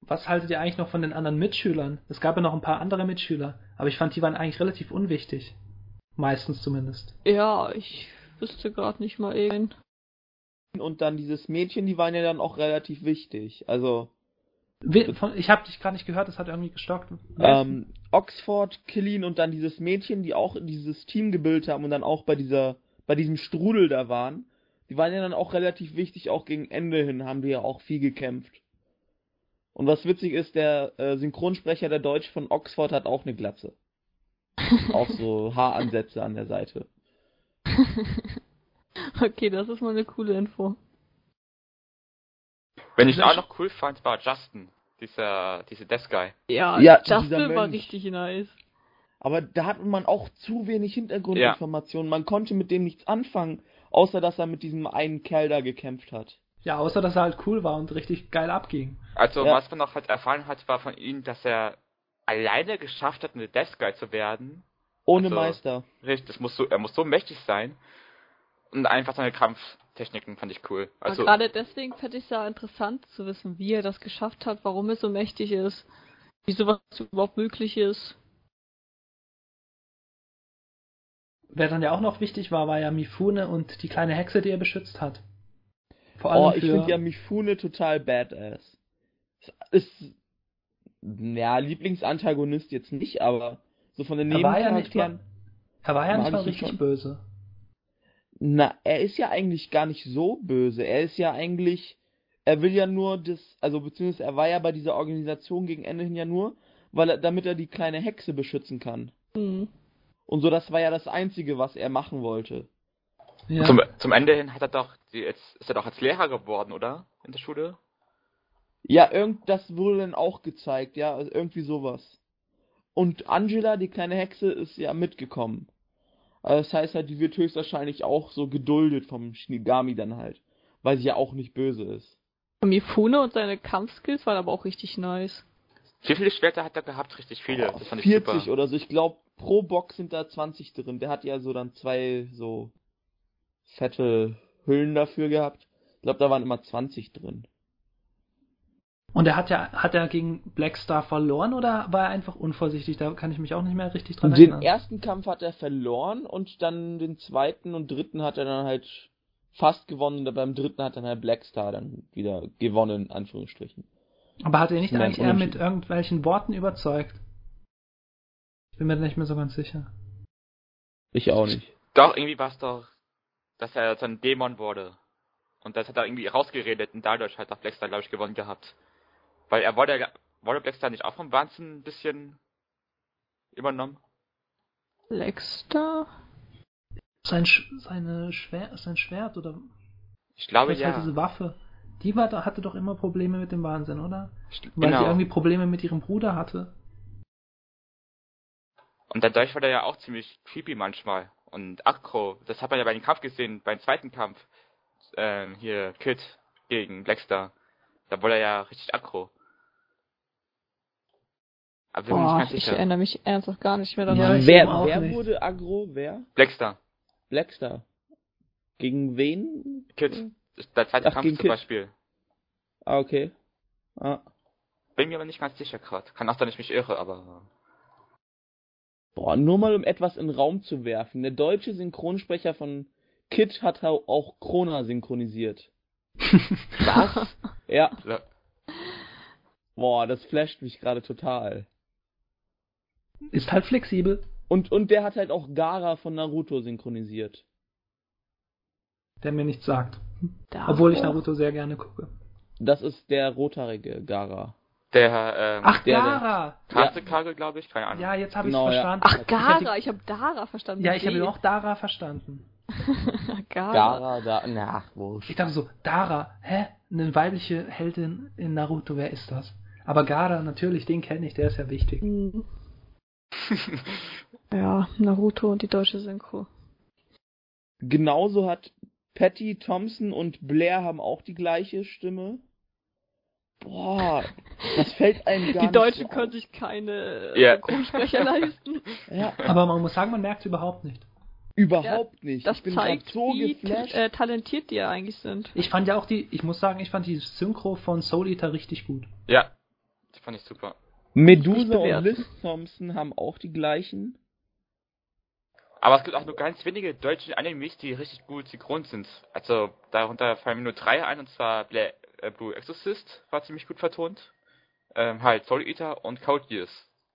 S1: Was haltet ihr eigentlich noch von den anderen Mitschülern? Es gab ja noch ein paar andere Mitschüler, aber ich fand, die waren eigentlich relativ unwichtig. Meistens zumindest.
S2: Ja, ich wüsste gerade nicht mal irgendeinen.
S4: Und dann dieses Mädchen, die waren ja dann auch relativ wichtig. Also
S1: Ich habe dich gerade nicht gehört, das hat irgendwie gestockt.
S4: ähm, Oxford, Killeen und dann dieses Mädchen, die auch dieses Team gebildet haben und dann auch bei dieser, bei diesem Strudel da waren, die waren ja dann auch relativ wichtig, auch gegen Ende hin haben die ja auch viel gekämpft. Und was witzig ist, der äh, Synchronsprecher der Deutsch von Oxford hat auch eine Glatze. Auch so Haaransätze an der Seite.
S2: okay, das ist mal eine coole Info.
S3: Wenn ich auch noch cool fand, war Justin, dieser, dieser Death Guy.
S2: Ja,
S4: Ja,
S2: Justin war richtig nice.
S4: Aber da hat man auch zu wenig Hintergrundinformationen. Man konnte mit dem nichts anfangen, außer dass er mit diesem einen Kerl da gekämpft hat.
S1: Ja, außer dass er halt cool war und richtig geil abging.
S3: Also
S4: Ja.
S3: was man noch halt erfahren hat, war von ihm, dass er alleine geschafft hat, eine Death Guy zu werden.
S4: Ohne
S3: Also-
S4: Meister.
S3: Richtig, das muss so, er muss so mächtig sein. Und einfach seine Kampftechniken fand ich cool.
S2: Aber
S3: Also,
S2: gerade deswegen fände ich es ja interessant zu wissen, wie er das geschafft hat, warum er so mächtig ist, wie sowas überhaupt möglich ist.
S1: Wer dann ja auch noch wichtig war, war ja Mifune und die kleine Hexe, die er beschützt hat. Vor allem
S4: Oh, ich
S1: für,
S4: finde ja Mifune total badass. Ist, ja, Lieblingsantagonist jetzt nicht, aber so von den
S1: er war ja nicht mal,
S4: Nebencharakteren.
S1: er war ja nicht mal
S4: ich ihn
S1: richtig
S4: schon.
S1: böse.
S4: Na, er ist ja eigentlich gar nicht so böse. Er ist ja eigentlich, er will ja nur das, also beziehungsweise er war ja bei dieser Organisation gegen Ende hin ja nur, weil er, damit er die kleine Hexe beschützen kann.
S2: Hm.
S4: Und so, das war ja das Einzige, was er machen wollte.
S1: Ja.
S3: zum, zum Ende hin hat er doch, die, jetzt ist er doch als Lehrer geworden, oder? In der Schule?
S4: Ja, irgend, das wurde dann auch gezeigt, ja, also irgendwie sowas. Und Angela, die kleine Hexe, ist ja mitgekommen. Also das heißt halt, die wird höchstwahrscheinlich auch so geduldet vom Shinigami dann halt. Weil sie ja auch nicht böse ist.
S2: Mifune und seine Kampfskills waren aber auch richtig nice.
S3: Wie viele Schwerter hat er gehabt? Richtig viele. Das fand ich
S4: 40
S3: super.
S4: oder so. Ich glaube, pro Box sind da 20 drin. Der hat ja so dann zwei so fette Hüllen dafür gehabt. Ich glaube, da waren immer 20 drin.
S1: Und er hat ja, hat er gegen Blackstar verloren oder war er einfach unvorsichtig? Da kann ich mich auch nicht mehr richtig dran
S4: Den
S1: erinnern.
S4: ersten Kampf hat er verloren und dann den zweiten und dritten hat er dann halt fast gewonnen. Und beim dritten hat dann halt Blackstar dann wieder gewonnen, in Anführungsstrichen.
S1: Aber hat er nicht eigentlich eher mit irgendwelchen Worten überzeugt? Ich bin mir da nicht mehr so ganz sicher.
S4: Ich auch nicht.
S3: Doch, irgendwie war es doch, dass er so ein Dämon wurde. Und das hat er irgendwie rausgeredet und dadurch hat er Blackstar, glaube ich, gewonnen gehabt. Weil er wurde, ja- wurde Blackstar nicht auch vom Wahnsinn ein bisschen übernommen?
S2: Lexter?
S1: Sein, Sch seine Schwer sein Schwert oder
S3: Ich glaube
S1: was halt
S3: ja.
S1: diese Waffe, die war, hatte doch immer Probleme mit dem Wahnsinn, oder?
S3: Ich-
S1: Weil sie
S3: Genau.
S1: irgendwie Probleme mit ihrem Bruder hatte.
S3: Und dadurch war der ja auch ziemlich creepy manchmal. Und Akro, das hat man ja bei dem Kampf gesehen, beim zweiten Kampf. Ähm, hier, Kid gegen Blackstar. Da wurde er ja richtig aggro. Aber
S2: Boah, ich
S3: sicher.
S2: erinnere mich ernsthaft gar nicht mehr daran.
S1: Ja,
S4: wer wer
S1: nicht.
S4: wurde aggro? Wer?
S3: Blackstar,
S4: Blackstar. Gegen wen?
S3: Kid, das ist der zweite
S4: Ach,
S3: Kampf zum
S4: Kid.
S3: Beispiel.
S4: Ah, okay. Ah.
S3: Bin mir aber nicht ganz sicher gerade. Kann auch sein, dass ich mich irre, aber.
S4: Boah, nur mal um etwas in den Raum zu werfen. Der deutsche Synchronsprecher von Kid hat au- auch Krona synchronisiert.
S3: Was?
S4: Ja.
S3: Ja.
S4: Boah, das flasht mich gerade total.
S1: Ist halt flexibel.
S4: Und, und der hat halt auch Gara von Naruto synchronisiert.
S1: Der mir nichts sagt.
S2: Da.
S1: Obwohl ich Naruto sehr gerne gucke.
S4: Das ist der rothaarige Gara.
S3: Der, ähm,
S1: Ach,
S4: der-
S1: Gara!
S3: Kase glaube ich, keine Ahnung.
S1: Ja, jetzt habe
S4: Genau,
S1: ich
S4: ja.
S1: verstanden.
S2: Ach,
S1: Ich
S2: Gara, ich habe Dara verstanden.
S1: Ja, ich habe auch Dara verstanden.
S2: Gara.
S4: Gara, da, na, wurscht.
S1: Ich dachte so, Dara, hä? Eine weibliche Heldin in Naruto, wer ist das? Aber Gara, natürlich, den kenne ich, der ist ja wichtig.
S2: Hm. Ja, Naruto und die deutsche Synchro.
S4: Genauso hat Patty Thompson und Blair haben auch die gleiche Stimme. Boah, das fällt einem gar
S2: Die
S4: nicht
S2: Deutschen
S4: so
S2: können
S4: auf.
S2: sich keine
S3: Ja.
S2: Synchronsprecher leisten.
S4: Ja,
S1: Aber man muss sagen, man merkt es überhaupt nicht.
S4: überhaupt nicht.
S2: Das
S4: ich bin
S2: zeigt,
S4: so
S2: wie äh, talentiert die ja eigentlich sind.
S1: Ich fand ja auch die, ich muss sagen, ich fand die Synchro von Soul Eater richtig gut.
S3: Ja, die fand ich super.
S4: Medusa und. Liz Thompson haben auch die gleichen.
S3: Aber es gibt auch nur ganz wenige deutsche Animes, die richtig gut synchron sind. Also darunter fallen mir nur drei ein, und zwar Bla äh, Blue Exorcist war ziemlich gut vertont. Ähm, halt Soul Eater und Code Geass.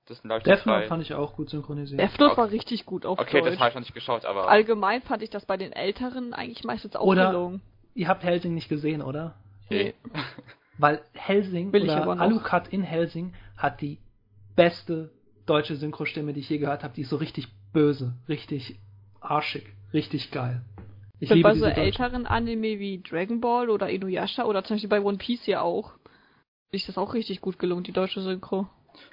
S3: Das sind
S1: Death Note fand ich auch gut synchronisiert.
S2: Death Note war richtig gut auf
S3: Okay, das
S2: Deutsch.
S3: habe ich noch nicht geschaut, aber
S2: Allgemein fand ich das bei den Älteren eigentlich meistens auch
S1: Oder-
S2: gelungen.
S1: Ihr habt Helsing nicht gesehen, oder?
S3: nee.
S1: Weil Helsing
S2: Will ich
S1: oder. Alucard in Helsing hat die beste deutsche Synchrostimme, die ich je gehört habe. Die ist so richtig böse, richtig arschig, richtig geil. Ich
S2: bin
S1: liebe
S2: bei so älteren Anime wie Dragon Ball oder Inuyasha oder zum Beispiel bei One Piece ja auch. Ist das auch richtig gut gelungen, die deutsche Synchro.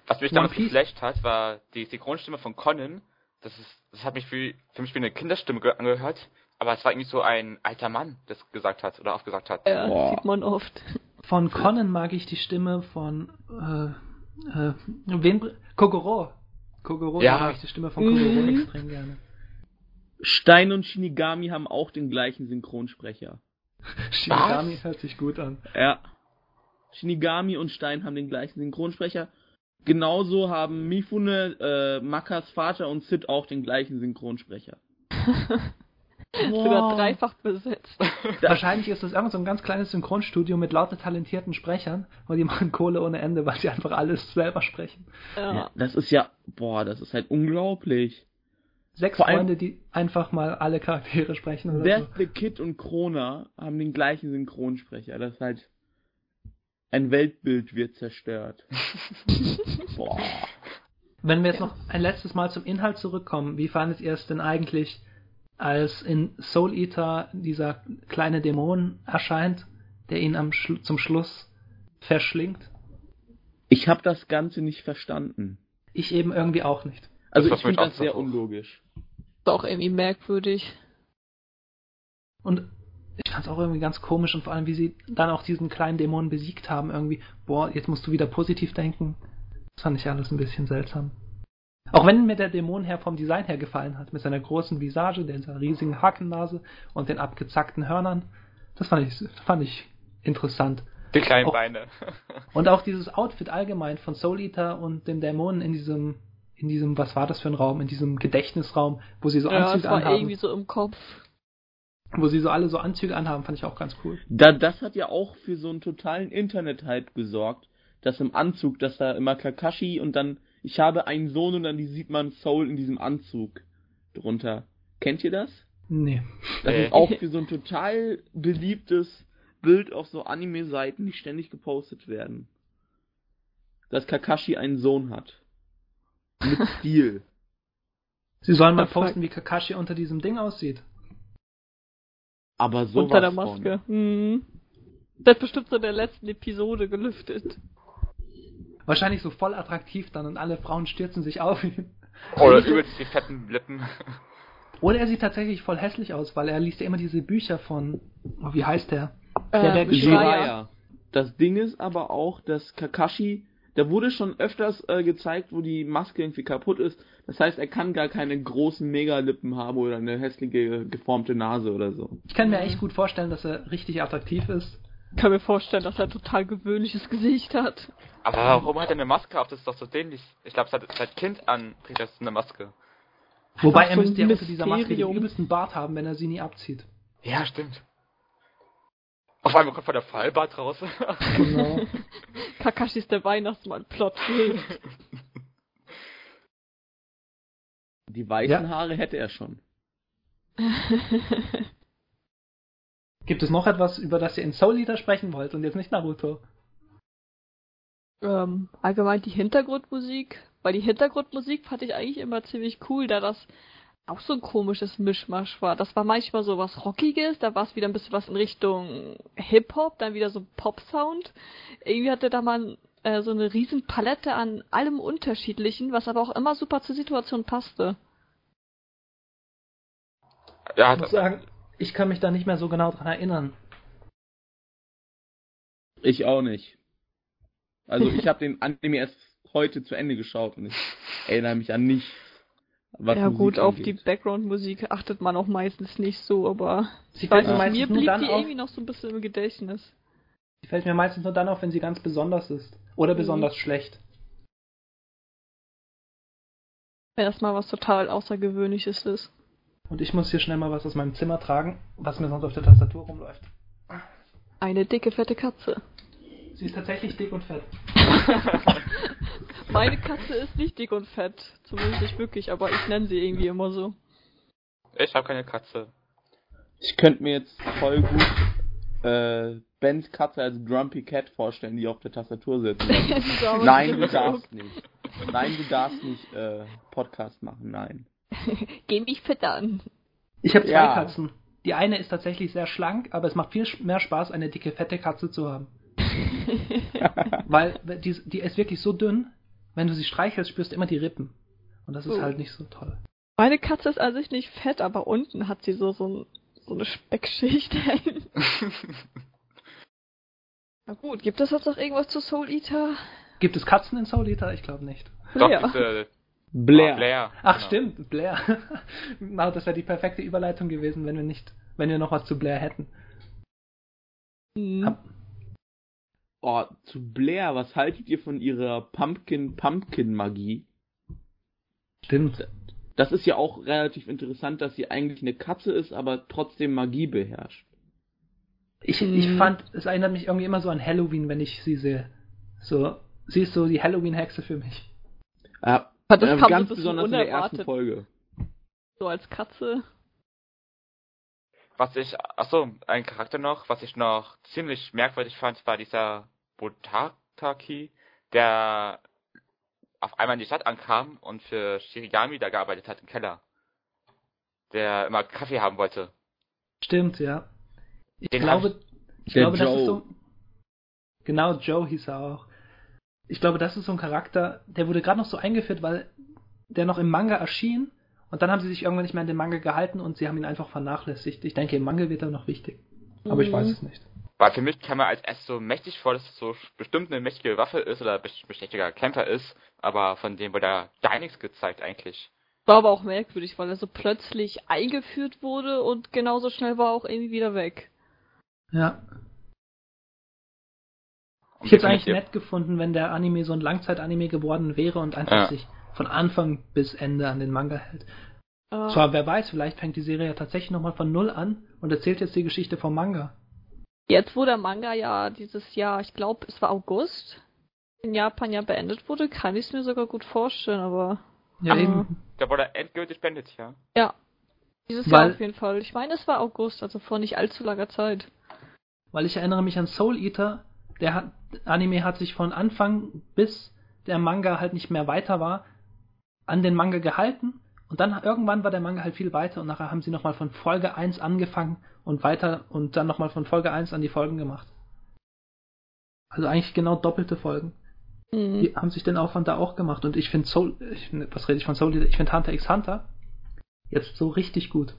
S3: Was mich damals geflasht hat, war die Synchronstimme von Conan. Das ist, das hat mich für, für mich wie eine Kinderstimme ge- angehört. Aber es war irgendwie so ein alter Mann, das gesagt hat oder aufgesagt hat.
S2: Ja,
S4: Boah.
S2: sieht man oft.
S1: Von Conan mag ich die Stimme von äh, äh, wen? Kogoro. Kogoro,
S3: Ja.
S1: mag ich die Stimme von Kogoro
S2: Mhm.
S1: extrem gerne.
S4: Stein und Shinigami haben auch den gleichen Synchronsprecher.
S1: Shinigami hört sich gut an.
S4: Ja. Shinigami und Stein haben den gleichen Synchronsprecher. Genauso haben Mifune, äh, Makas Vater und Sid auch den gleichen Synchronsprecher.
S2: Sogar dreifach besetzt.
S1: Wahrscheinlich ist das irgend so ein ganz kleines Synchronstudio mit lauter talentierten Sprechern und die machen Kohle ohne Ende, weil sie einfach alles selber sprechen.
S2: Ja.
S4: Ja, das ist ja, boah, das ist halt unglaublich.
S1: Sechs
S4: Vor
S1: Freunde, die einfach mal alle Charaktere sprechen oder
S4: Death the Kid und Krona haben den gleichen Synchronsprecher. Das ist halt ein Weltbild wird zerstört. boah.
S1: Wenn wir jetzt noch ein letztes Mal zum Inhalt zurückkommen, wie fandet ihr es denn eigentlich, als in Soul Eater dieser kleine Dämon erscheint, der ihn am Schlu zum Schluss verschlingt?
S4: Ich habe das Ganze nicht verstanden.
S1: Ich eben irgendwie auch nicht.
S4: Also
S3: Das
S4: ich finde das
S3: auch
S4: sehr
S3: hoch.
S4: unlogisch.
S2: Ist auch irgendwie merkwürdig.
S1: Und ich fand es auch irgendwie ganz komisch und vor allem, wie sie dann auch diesen kleinen Dämon besiegt haben, irgendwie, boah, jetzt musst du wieder positiv denken. Das fand ich alles ein bisschen seltsam. Auch wenn mir der Dämon her vom Design her gefallen hat, mit seiner großen Visage, dieser riesigen Hakennase und den abgezackten Hörnern, das fand ich, fand ich interessant.
S3: Die kleinen
S1: Auch-
S3: Beine.
S1: Und auch dieses Outfit allgemein von Soul Eater und dem Dämonen in diesem, in diesem, was war das für ein Raum, in diesem Gedächtnisraum, wo sie so
S2: ja,
S1: Anzüge
S2: war
S1: anhaben,
S2: irgendwie so im Kopf.
S1: wo sie so alle so Anzüge anhaben, fand ich auch ganz cool.
S4: Da, das hat ja auch für so einen totalen Internet-Hype gesorgt, dass im Anzug, dass da immer Kakashi und dann, ich habe einen Sohn und dann die sieht man Soul in diesem Anzug drunter. Kennt ihr das?
S1: Nee.
S4: Das ist auch für so ein total beliebtes Bild auf so Anime-Seiten, die ständig gepostet werden. Dass Kakashi einen Sohn hat. Mit Stil.
S1: Sie sollen mal posten, wie Kakashi unter diesem Ding aussieht.
S4: Aber so
S2: unter der Maske. Mhm. Das hat bestimmt so in der letzten Episode gelüftet.
S1: Wahrscheinlich so voll attraktiv dann und alle Frauen stürzen sich auf ihn.
S3: Oder übelst die fetten Lippen.
S1: Oder er sieht tatsächlich voll hässlich aus, weil er liest ja immer diese Bücher von, oh, wie heißt der?
S2: Äh,
S1: der
S2: Jiraiya.
S4: Jiraiya. Das Ding ist aber auch, dass Kakashi, da wurde schon öfters äh, gezeigt, wo die Maske irgendwie kaputt ist. Das heißt, er kann gar keine großen Megalippen haben oder eine hässliche geformte Nase oder so.
S1: Ich kann mir echt gut vorstellen, dass er richtig attraktiv ist.
S2: Kann mir vorstellen, dass er ein total gewöhnliches Gesicht hat.
S3: Aber warum hat er eine Maske auf? Das ist doch so dämlich. Ich glaube, seit, seit Kind an trägt er eine Maske.
S1: Wobei er
S2: so
S1: müsste ja unter dieser Maske den übelsten Bart haben, wenn er sie nie abzieht.
S3: Ja, stimmt. Auf einmal kommt von der Fallbart raus.
S1: Genau.
S2: Kakashi ist der Weihnachtsmann, Plot.
S4: Die weißen
S1: Ja.
S4: Haare hätte er schon.
S1: Gibt es noch etwas, über das ihr in Soul Eater sprechen wollt und jetzt nicht Naruto?
S2: ähm, allgemein die Hintergrundmusik, weil die Hintergrundmusik fand ich eigentlich immer ziemlich cool, da das auch so ein komisches Mischmasch war. Das war manchmal so was Rockiges, da war es wieder ein bisschen was in Richtung Hip-Hop, dann wieder so Pop-Sound. Irgendwie hatte da mal äh, so eine riesen Palette an allem Unterschiedlichen, was aber auch immer super zur Situation passte.
S3: ja,
S1: Ich muss sagen, ich kann mich da nicht mehr so genau dran erinnern.
S4: Ich auch nicht. Also ich habe den Anime erst heute zu Ende geschaut und ich erinnere mich an nichts.
S2: Was ja Musik gut, angeht. auf die Background-Musik achtet man auch meistens nicht so, aber
S1: ich weiß
S2: nicht, mir blieb die irgendwie noch so ein bisschen im Gedächtnis.
S1: Die fällt mir meistens nur dann auf, wenn sie ganz besonders ist. Oder mhm. besonders schlecht.
S2: Wenn das mal was total Außergewöhnliches ist.
S1: Und ich muss hier schnell mal was aus meinem Zimmer tragen, was mir sonst auf der Tastatur rumläuft.
S2: Eine dicke, fette Katze.
S1: Sie ist tatsächlich dick und fett.
S2: Meine Katze ist nicht dick und fett. Zumindest nicht wirklich, aber ich nenne sie irgendwie immer so.
S3: Ich habe keine Katze.
S4: Ich könnte mir jetzt voll gut äh, Bens Katze als Grumpy Cat vorstellen, die auf der Tastatur sitzt. nein, du darfst nicht. Nein, du darfst nicht äh, Podcast machen, nein.
S2: Geh mich füttern.
S1: Ich habe zwei ja. Katzen. Die eine ist tatsächlich sehr schlank, aber es macht viel mehr Spaß, eine dicke, fette Katze zu haben. Weil die, die ist wirklich so dünn, wenn du sie streichelst, spürst du immer die Rippen. Und das ist oh. halt nicht so toll.
S2: Meine Katze ist an sich nicht fett, aber unten hat sie so, so, so eine Speckschicht. Na gut, gibt es jetzt noch irgendwas zu Soul Eater?
S1: Gibt es Katzen in Soul Eater? Ich glaube nicht.
S3: Doch, ja. diese
S4: Blair.
S3: Oh, Blair.
S1: Ach genau. stimmt, Blair. das wäre die perfekte Überleitung gewesen, wenn wir nicht, wenn wir noch was zu Blair hätten.
S4: Mhm. Oh, zu Blair, was haltet ihr von ihrer Pumpkin-Pumpkin-Magie?
S1: Stimmt.
S4: Das ist ja auch relativ interessant, dass sie eigentlich eine Katze ist, aber trotzdem Magie beherrscht.
S1: Ich, ich mhm. fand, es erinnert mich irgendwie immer so an Halloween, wenn ich sie sehe. So, sie ist so die Halloween-Hexe für mich.
S4: Ja, das äh, kam ganz so besonders in der ersten Folge.
S2: So als Katze.
S3: Was ich, achso, ein Charakter noch, was ich noch ziemlich merkwürdig fand, war dieser Botataki, der auf einmal in die Stadt ankam und für Shirigami da gearbeitet hat im Keller. Der immer Kaffee haben wollte.
S1: Stimmt, ja. Ich Den glaube, ich glaube, Joe. das ist so. Genau, Joe hieß er auch. Ich glaube, das ist so ein Charakter, der wurde gerade noch so eingeführt, weil der noch im Manga erschien und dann haben sie sich irgendwann nicht mehr an den Manga gehalten und sie haben ihn einfach vernachlässigt. Ich denke, im Manga wird er noch wichtig. Aber mhm. ich weiß es nicht.
S3: Weil für mich kam er als erst so mächtig vor, dass es so bestimmt eine mächtige Waffe ist oder ein mächtiger Kämpfer ist, aber von dem wurde da gar nichts gezeigt eigentlich.
S2: War aber auch merkwürdig, weil er so plötzlich eingeführt wurde und genauso schnell war er auch irgendwie wieder weg.
S1: Ja. Ich hätte es eigentlich nett gefunden, wenn der Anime so ein Langzeit-Anime geworden wäre und einfach ja. sich von Anfang bis Ende an den Manga hält. Uh. Zwar, wer weiß, vielleicht fängt die Serie ja tatsächlich nochmal von Null an und erzählt jetzt die Geschichte vom Manga.
S2: Jetzt, wo der Manga ja dieses Jahr, ich glaube, es war August, in Japan ja beendet wurde, kann ich es mir sogar gut vorstellen, aber.
S1: Ja, uh, eben.
S3: Da wurde endgültig beendet, ja.
S2: Ja. Dieses Weil, Jahr auf jeden Fall. Ich meine, es war August, also vor nicht allzu langer Zeit.
S1: Weil ich erinnere mich an Soul Eater, der hat, Anime hat sich von Anfang bis der Manga halt nicht mehr weiter war, an den Manga gehalten und dann irgendwann war der Manga halt viel weiter und nachher haben sie nochmal von Folge 1 angefangen und weiter und dann nochmal von Folge 1 an die Folgen gemacht. Also eigentlich genau doppelte Folgen. Mhm. Die haben sich den Aufwand da auch gemacht und ich finde Soul, ich, was rede ich von Soul, ich finde Hunter x Hunter jetzt so richtig gut.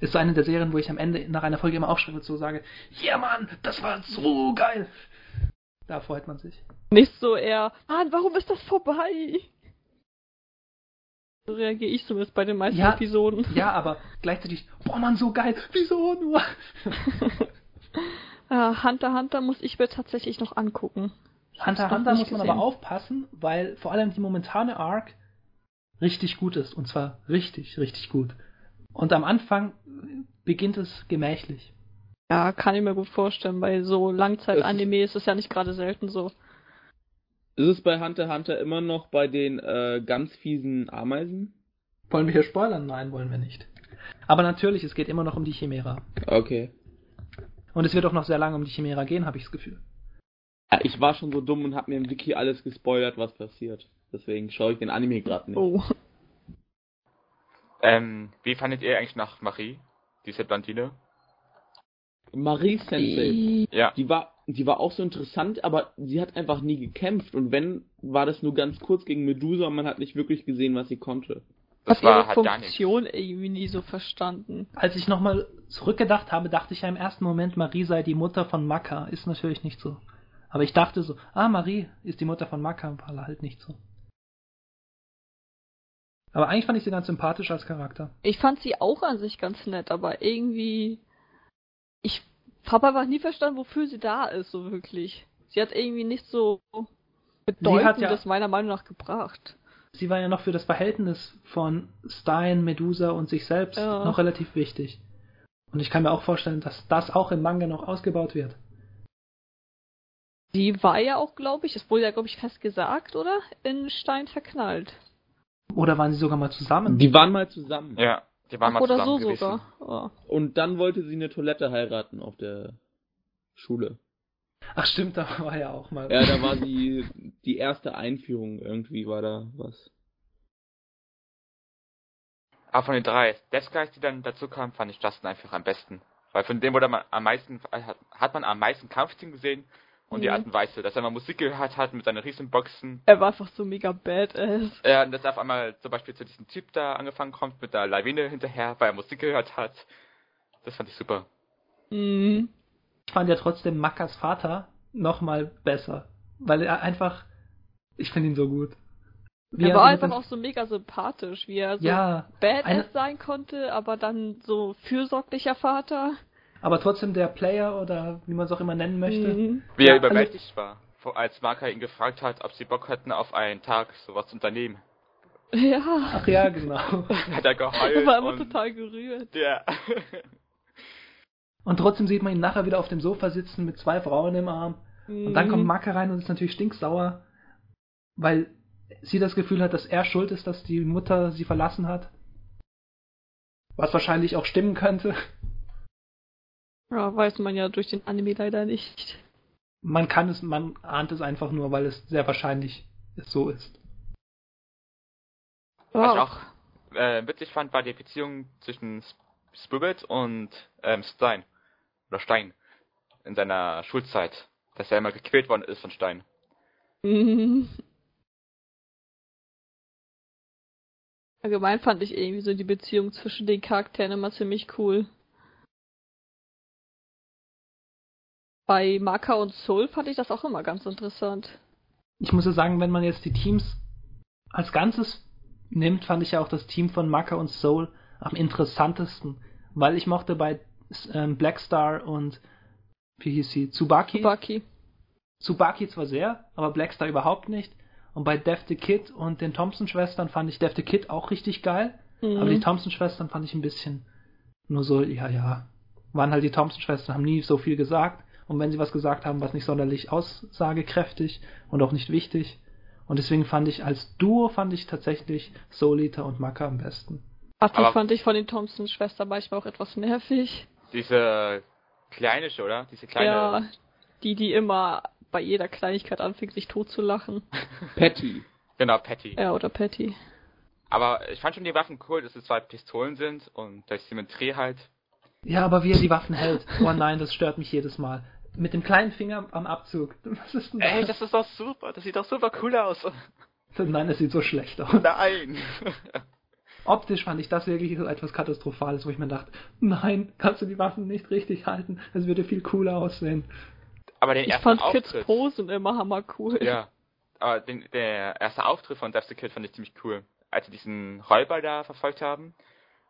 S1: Ist eine der Serien, wo ich am Ende nach einer Folge immer aufschreibe und so sage, ja yeah, Mann, das war so geil. Da freut man sich.
S2: Nicht so eher, Mann, warum ist das vorbei? So reagiere ich zumindest bei den meisten
S1: ja,
S2: Episoden.
S1: Ja, aber gleichzeitig, boah Mann, so geil, wieso nur?
S2: ja, Hunter Hunter muss ich mir tatsächlich noch angucken.
S1: Hunter Hunter muss man gesehen. aber aufpassen, weil vor allem die momentane Arc richtig gut ist. Und zwar richtig, richtig gut. Und am Anfang beginnt es gemächlich.
S2: Ja, kann ich mir gut vorstellen. Bei so Langzeit-Anime ist es ja nicht gerade selten so.
S4: Ist es bei Hunter Hunter immer noch bei den äh, ganz fiesen Ameisen?
S1: Wollen wir hier spoilern? Nein, wollen wir nicht. Aber natürlich, es geht immer noch um die Chimera.
S4: Okay.
S1: Und es wird auch noch sehr lange um die Chimera gehen, habe ich das Gefühl.
S4: Ja, ich war schon so dumm und habe mir im Wiki alles gespoilert, was passiert. Deswegen schaue ich den Anime gerade nicht. Oh.
S3: Ähm, wie fandet ihr eigentlich nach Marie, diese Blondine?
S4: Marie Sensei.
S3: Ja.
S4: Die war, die war auch so interessant, aber sie hat einfach nie gekämpft. Und wenn, war das nur ganz kurz gegen Medusa und man hat nicht wirklich gesehen, was sie konnte.
S2: Das war ihre Funktion irgendwie nie so verstanden.
S1: Als ich nochmal zurückgedacht habe, dachte ich ja im ersten Moment, Marie sei die Mutter von Maka. Ist natürlich nicht so. Aber ich dachte so, ah, Marie ist die Mutter von Maka, aber halt nicht so. Aber eigentlich fand ich sie ganz sympathisch als Charakter.
S2: Ich fand sie auch an sich ganz nett, aber irgendwie. Ich habe einfach nie verstanden, wofür sie da ist, so wirklich. Sie hat irgendwie nicht so Bedeutendes ja, meiner Meinung nach gebracht.
S1: Sie war ja noch für das Verhältnis von Stein, Medusa und sich selbst ja. noch relativ wichtig. Und ich kann mir auch vorstellen, dass das auch im Manga noch ausgebaut wird.
S2: Die war ja auch, glaube ich, es wurde ja, glaube ich, fest gesagt, oder? In Stein verknallt.
S1: Oder waren sie sogar mal zusammen?
S4: Die waren mal zusammen.
S3: Ja, die waren Ach, mal
S2: oder so
S3: gewesen.
S2: sogar.
S4: Oh. Und dann wollte sie eine Toilette heiraten auf der Schule.
S1: Ach stimmt, da war ja auch mal.
S4: Ja, da war die, die erste Einführung irgendwie, war da was.
S3: Aber von den drei Death Guys, die dann dazu kamen, fand ich Justin einfach am besten. Weil von dem wurde man am meisten, hat man am meisten Kampfteam gesehen und mhm. die Art und Weise, dass er mal Musik gehört hat mit seinen Riesenboxen.
S2: Er war einfach so mega badass.
S3: Ja, und dass er auf einmal zum Beispiel zu diesem Typ da angefangen kommt mit der Lawine hinterher, weil er Musik gehört hat. Das fand ich super.
S2: Mhm.
S1: Ich fand ja trotzdem Makas Vater nochmal besser. Weil er einfach, ich finde ihn so gut.
S2: Wie er, er war einfach auch so mega sympathisch, wie er so ja, badass eine, sein konnte, aber dann so fürsorglicher Vater.
S1: Aber trotzdem der Player oder wie man es auch immer nennen möchte. Mhm.
S3: Wie er überwältigt war, als Marker ihn gefragt hat, ob sie Bock hätten, auf einen Tag sowas zu unternehmen.
S2: Ja.
S1: Ach ja, genau.
S3: hat er geheult. Er
S2: war immer total gerührt.
S3: Ja.
S1: und trotzdem sieht man ihn nachher wieder auf dem Sofa sitzen mit zwei Frauen im Arm. Mhm. Und dann kommt Marker rein und ist natürlich stinksauer, weil sie das Gefühl hat, dass er schuld ist, dass die Mutter sie verlassen hat. Was wahrscheinlich auch stimmen könnte.
S2: Ja, weiß man ja durch den Anime leider nicht.
S1: Man kann es, man ahnt es einfach nur, weil es sehr wahrscheinlich so ist.
S3: Wow. Was ich auch äh, witzig fand, war die Beziehung zwischen Spibbit und ähm, Stein. Oder Stein. In seiner Schulzeit. Dass er immer gequält worden ist von Stein.
S2: Mhm. Allgemein fand ich irgendwie so die Beziehung zwischen den Charakteren immer ziemlich cool. Bei Maka und Soul fand ich das auch immer ganz interessant.
S1: Ich muss ja sagen, wenn man jetzt die Teams als Ganzes nimmt, fand ich ja auch das Team von Maka und Soul am interessantesten, weil ich mochte bei ähm, Blackstar und wie hieß sie? Tsubaki.
S2: Tsubaki.
S1: Tsubaki zwar sehr, aber Blackstar überhaupt nicht. Und bei Death the Kid und den Thompson-Schwestern fand ich Death the Kid auch richtig geil. Mhm. Aber die Thompson-Schwestern fand ich ein bisschen nur so, ja, ja. Waren halt die Thompson-Schwestern, haben nie so viel gesagt. Und wenn sie was gesagt haben, war es nicht sonderlich aussagekräftig und auch nicht wichtig. Und deswegen fand ich als Duo fand ich tatsächlich Solita und Maka am besten.
S2: Ach, die fand ich von den Thompson-Schwestern manchmal auch etwas nervig.
S3: Diese kleine, oder? Diese kleine.
S2: Ja, die, die immer bei jeder Kleinigkeit anfängt, sich totzulachen.
S4: Patty.
S3: Genau, Patty.
S2: Ja, oder Patty.
S3: Aber ich fand schon die Waffen cool, dass es zwei Pistolen sind und der Symmetrie halt.
S1: Ja, aber wie er die Waffen hält. Oh nein, das stört mich jedes Mal mit dem kleinen Finger am Abzug.
S3: Was ist denn das? Ey, das ist doch super. Das sieht doch super cool aus.
S1: Nein, das sieht so schlecht aus.
S3: Nein.
S1: Optisch fand ich das wirklich so etwas Katastrophales, wo ich mir dachte, nein, kannst du die Waffen nicht richtig halten? Das würde viel cooler aussehen.
S3: Aber den
S2: ich
S3: ersten
S2: fand
S3: Auftritt,
S2: Kids Posen immer hammer cool.
S3: Ja. Aber den, der erste Auftritt von Death the Kid fand ich ziemlich cool. Als sie diesen Räuber da verfolgt haben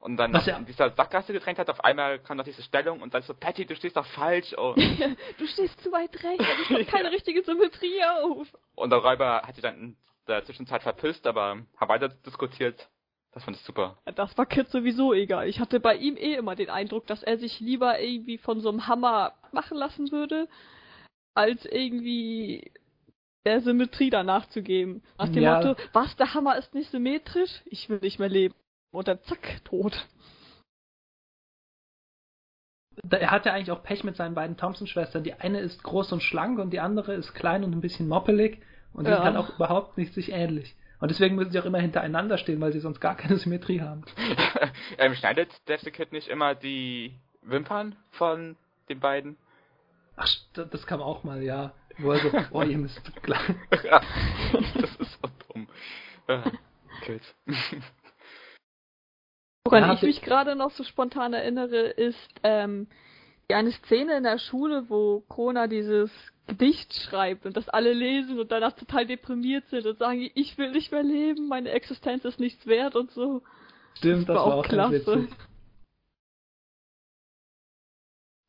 S3: und dann Was in dieser Sackgasse gedrängt hat, auf einmal kam noch diese Stellung und dann so, Patty, du stehst doch falsch. Und
S2: du stehst zu weit rechts, ich hab keine richtige Symmetrie auf.
S3: Und der Räuber hat sich dann in der Zwischenzeit verpisst, aber hat weiter diskutiert. Das fand ich super.
S2: Das war Kid sowieso egal. Ich hatte bei ihm eh immer den Eindruck, dass er sich lieber irgendwie von so einem Hammer machen lassen würde, als irgendwie der Symmetrie danach zu geben. Nach dem ja. Motto, was, der Hammer ist nicht symmetrisch? Ich will nicht mehr leben und dann zack, tot.
S1: Er hat ja eigentlich auch Pech mit seinen beiden Thompson-Schwestern. Die eine ist groß und schlank und die andere ist klein und ein bisschen moppelig und die ja. sind halt auch überhaupt nicht sich ähnlich. Und deswegen müssen sie auch immer hintereinander stehen, weil sie sonst gar keine Symmetrie haben.
S3: ähm, schneidet Death Kid nicht immer die Wimpern von den beiden?
S1: Ach, das kam auch mal, ja. Wo er so, oh, ihr müsst
S3: ja, das ist so dumm. Kid.
S2: Woran ich mich gerade noch so spontan erinnere, ist ähm, eine Szene in der Schule, wo Kona dieses Gedicht schreibt und das alle lesen und danach total deprimiert sind und sagen, ich will nicht mehr leben, meine Existenz ist nichts wert und so.
S1: Stimmt, das, das war, auch klasse.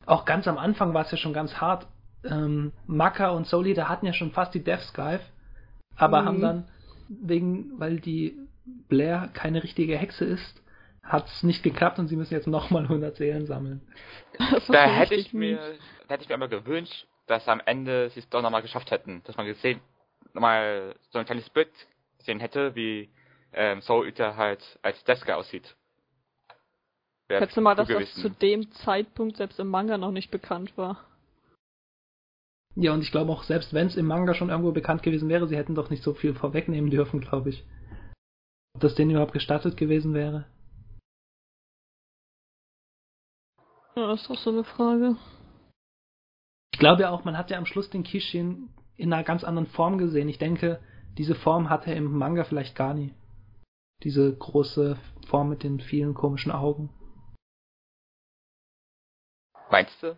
S1: Auch ganz am Anfang war es ja schon ganz hart. Ähm, Maka und Soli, hatten ja schon fast die Death Skype, aber mhm. haben dann wegen, weil die Blair keine richtige Hexe ist, hat es nicht geklappt und sie müssen jetzt nochmal 100 Seelen sammeln.
S3: Da hätte ich mir, da hätte ich mir aber gewünscht, dass am Ende sie es doch nochmal geschafft hätten, dass man gesehen, nochmal so ein kleines Bild gesehen hätte, wie ähm, Soul Eater halt als Deska aussieht.
S2: Hättest du mal, dass gewesen. das zu dem Zeitpunkt selbst im Manga noch nicht bekannt war.
S1: Ja, und ich glaube auch, selbst wenn es im Manga schon irgendwo bekannt gewesen wäre, sie hätten doch nicht so viel vorwegnehmen dürfen, glaube ich. Ob das denen überhaupt gestattet gewesen wäre.
S2: Ja, das ist doch so eine Frage.
S1: Ich glaube ja auch, man hat ja am Schluss den Kishin in einer ganz anderen Form gesehen. Ich denke, diese Form hat er im Manga vielleicht gar nie. Diese große Form mit den vielen komischen Augen.
S3: Meinst du?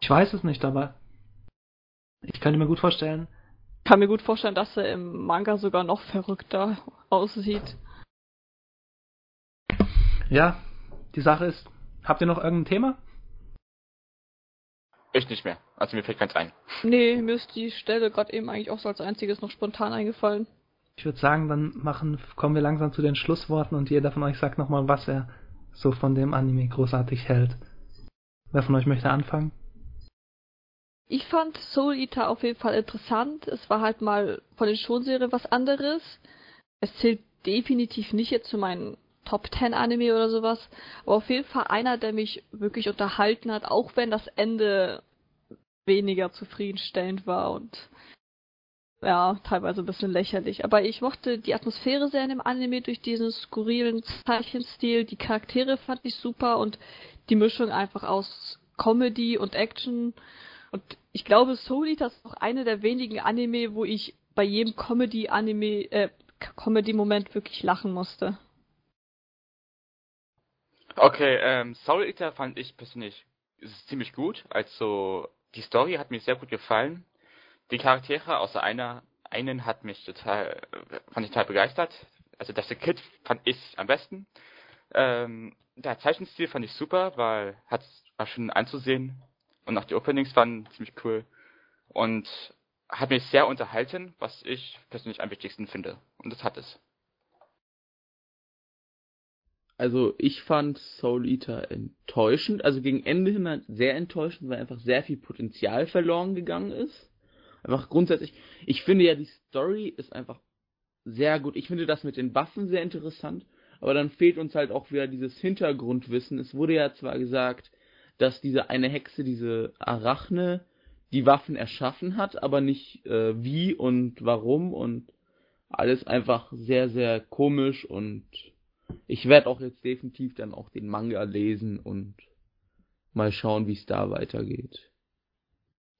S1: Ich weiß es nicht, aber ich könnte mir gut vorstellen.
S2: Ich kann mir gut vorstellen, dass er im Manga sogar noch verrückter aussieht.
S1: Ja, die Sache ist, habt ihr noch irgendein Thema?
S3: Ich nicht mehr. Also mir fällt keins ein.
S2: Nee, mir ist die Stelle gerade eben eigentlich auch so als einziges noch spontan eingefallen.
S1: Ich würde sagen, dann machen, kommen wir langsam zu den Schlussworten und jeder von euch sagt nochmal, was er so von dem Anime großartig hält. Wer von euch möchte anfangen?
S2: Ich fand Soul Eater auf jeden Fall interessant. Es war halt mal von den Shonserien was anderes. Es zählt definitiv nicht jetzt zu meinen Top 10 Anime oder sowas, aber auf jeden Fall einer, der mich wirklich unterhalten hat, auch wenn das Ende weniger zufriedenstellend war und ja, teilweise ein bisschen lächerlich. Aber ich mochte die Atmosphäre sehr in dem Anime durch diesen skurrilen Zeichenstil. Die Charaktere fand ich super und die Mischung einfach aus Comedy und Action. Und ich glaube, Soul ist auch eine der wenigen Anime, wo ich bei jedem Comedy-Anime, äh, Comedy-Moment wirklich lachen musste.
S3: Okay, ähm, Soul Eater fand ich persönlich ziemlich gut. Also die Story hat mir sehr gut gefallen. Die Charaktere außer einer einen hat mich total fand ich total begeistert. Also das Kid fand ich am besten. Ähm, der Zeichenstil fand ich super, weil hat war schön anzusehen und auch die Openings waren ziemlich cool und hat mich sehr unterhalten, was ich persönlich am wichtigsten finde. Und das hat es.
S4: Also ich fand Soul Eater enttäuschend, also gegen Ende hin halt sehr enttäuschend, weil einfach sehr viel Potenzial verloren gegangen ist. Einfach grundsätzlich, ich finde ja die Story ist einfach sehr gut. Ich finde das mit den Waffen sehr interessant, aber dann fehlt uns halt auch wieder dieses Hintergrundwissen. Es wurde ja zwar gesagt, dass diese eine Hexe, diese Arachne, die Waffen erschaffen hat, aber nicht äh, wie und warum und alles einfach sehr, sehr komisch und ich werde auch jetzt definitiv dann auch den Manga lesen und mal schauen, wie es da weitergeht.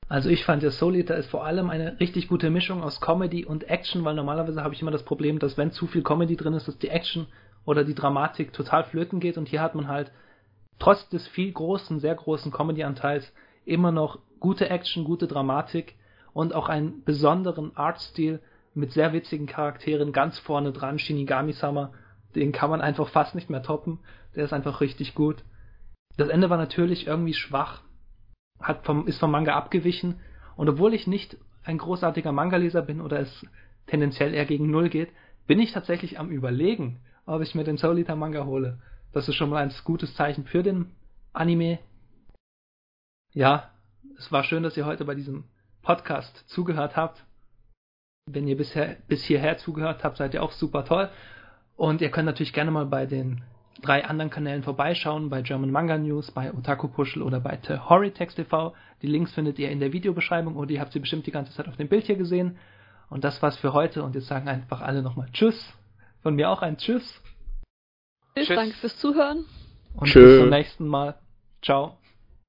S1: Also ich fand ja Soul Eater ist vor allem eine richtig gute Mischung aus Comedy und Action, weil normalerweise habe ich immer das Problem, dass wenn zu viel Comedy drin ist, dass die Action oder die Dramatik total flöten geht und hier hat man halt trotz des viel großen, sehr großen Comedy-Anteils immer noch gute Action, gute Dramatik und auch einen besonderen Artstil mit sehr witzigen Charakteren ganz vorne dran, Shinigami-sama den kann man einfach fast nicht mehr toppen. Der ist einfach richtig gut. Das Ende war natürlich irgendwie schwach, hat vom, ist vom Manga abgewichen. Und obwohl ich nicht ein großartiger Manga-Leser bin oder es tendenziell eher gegen Null geht, bin ich tatsächlich am Überlegen, ob ich mir den Soul Eater Manga hole. Das ist schon mal ein gutes Zeichen für den Anime. Ja, es war schön, dass ihr heute bei diesem Podcast zugehört habt. Wenn ihr bisher, bis hierher zugehört habt, seid ihr auch super toll. Und ihr könnt natürlich gerne mal bei den drei anderen Kanälen vorbeischauen, bei German Manga News, bei Otaku Puschel oder bei Horritext TV. Die Links findet ihr in der Videobeschreibung oder ihr habt sie bestimmt die ganze Zeit auf dem Bild hier gesehen. Und das war's für heute und jetzt sagen einfach alle nochmal Tschüss. Von mir auch ein Tschüss.
S2: Tschüss, danke fürs Zuhören.
S1: Und Tschö. bis zum nächsten Mal. Ciao.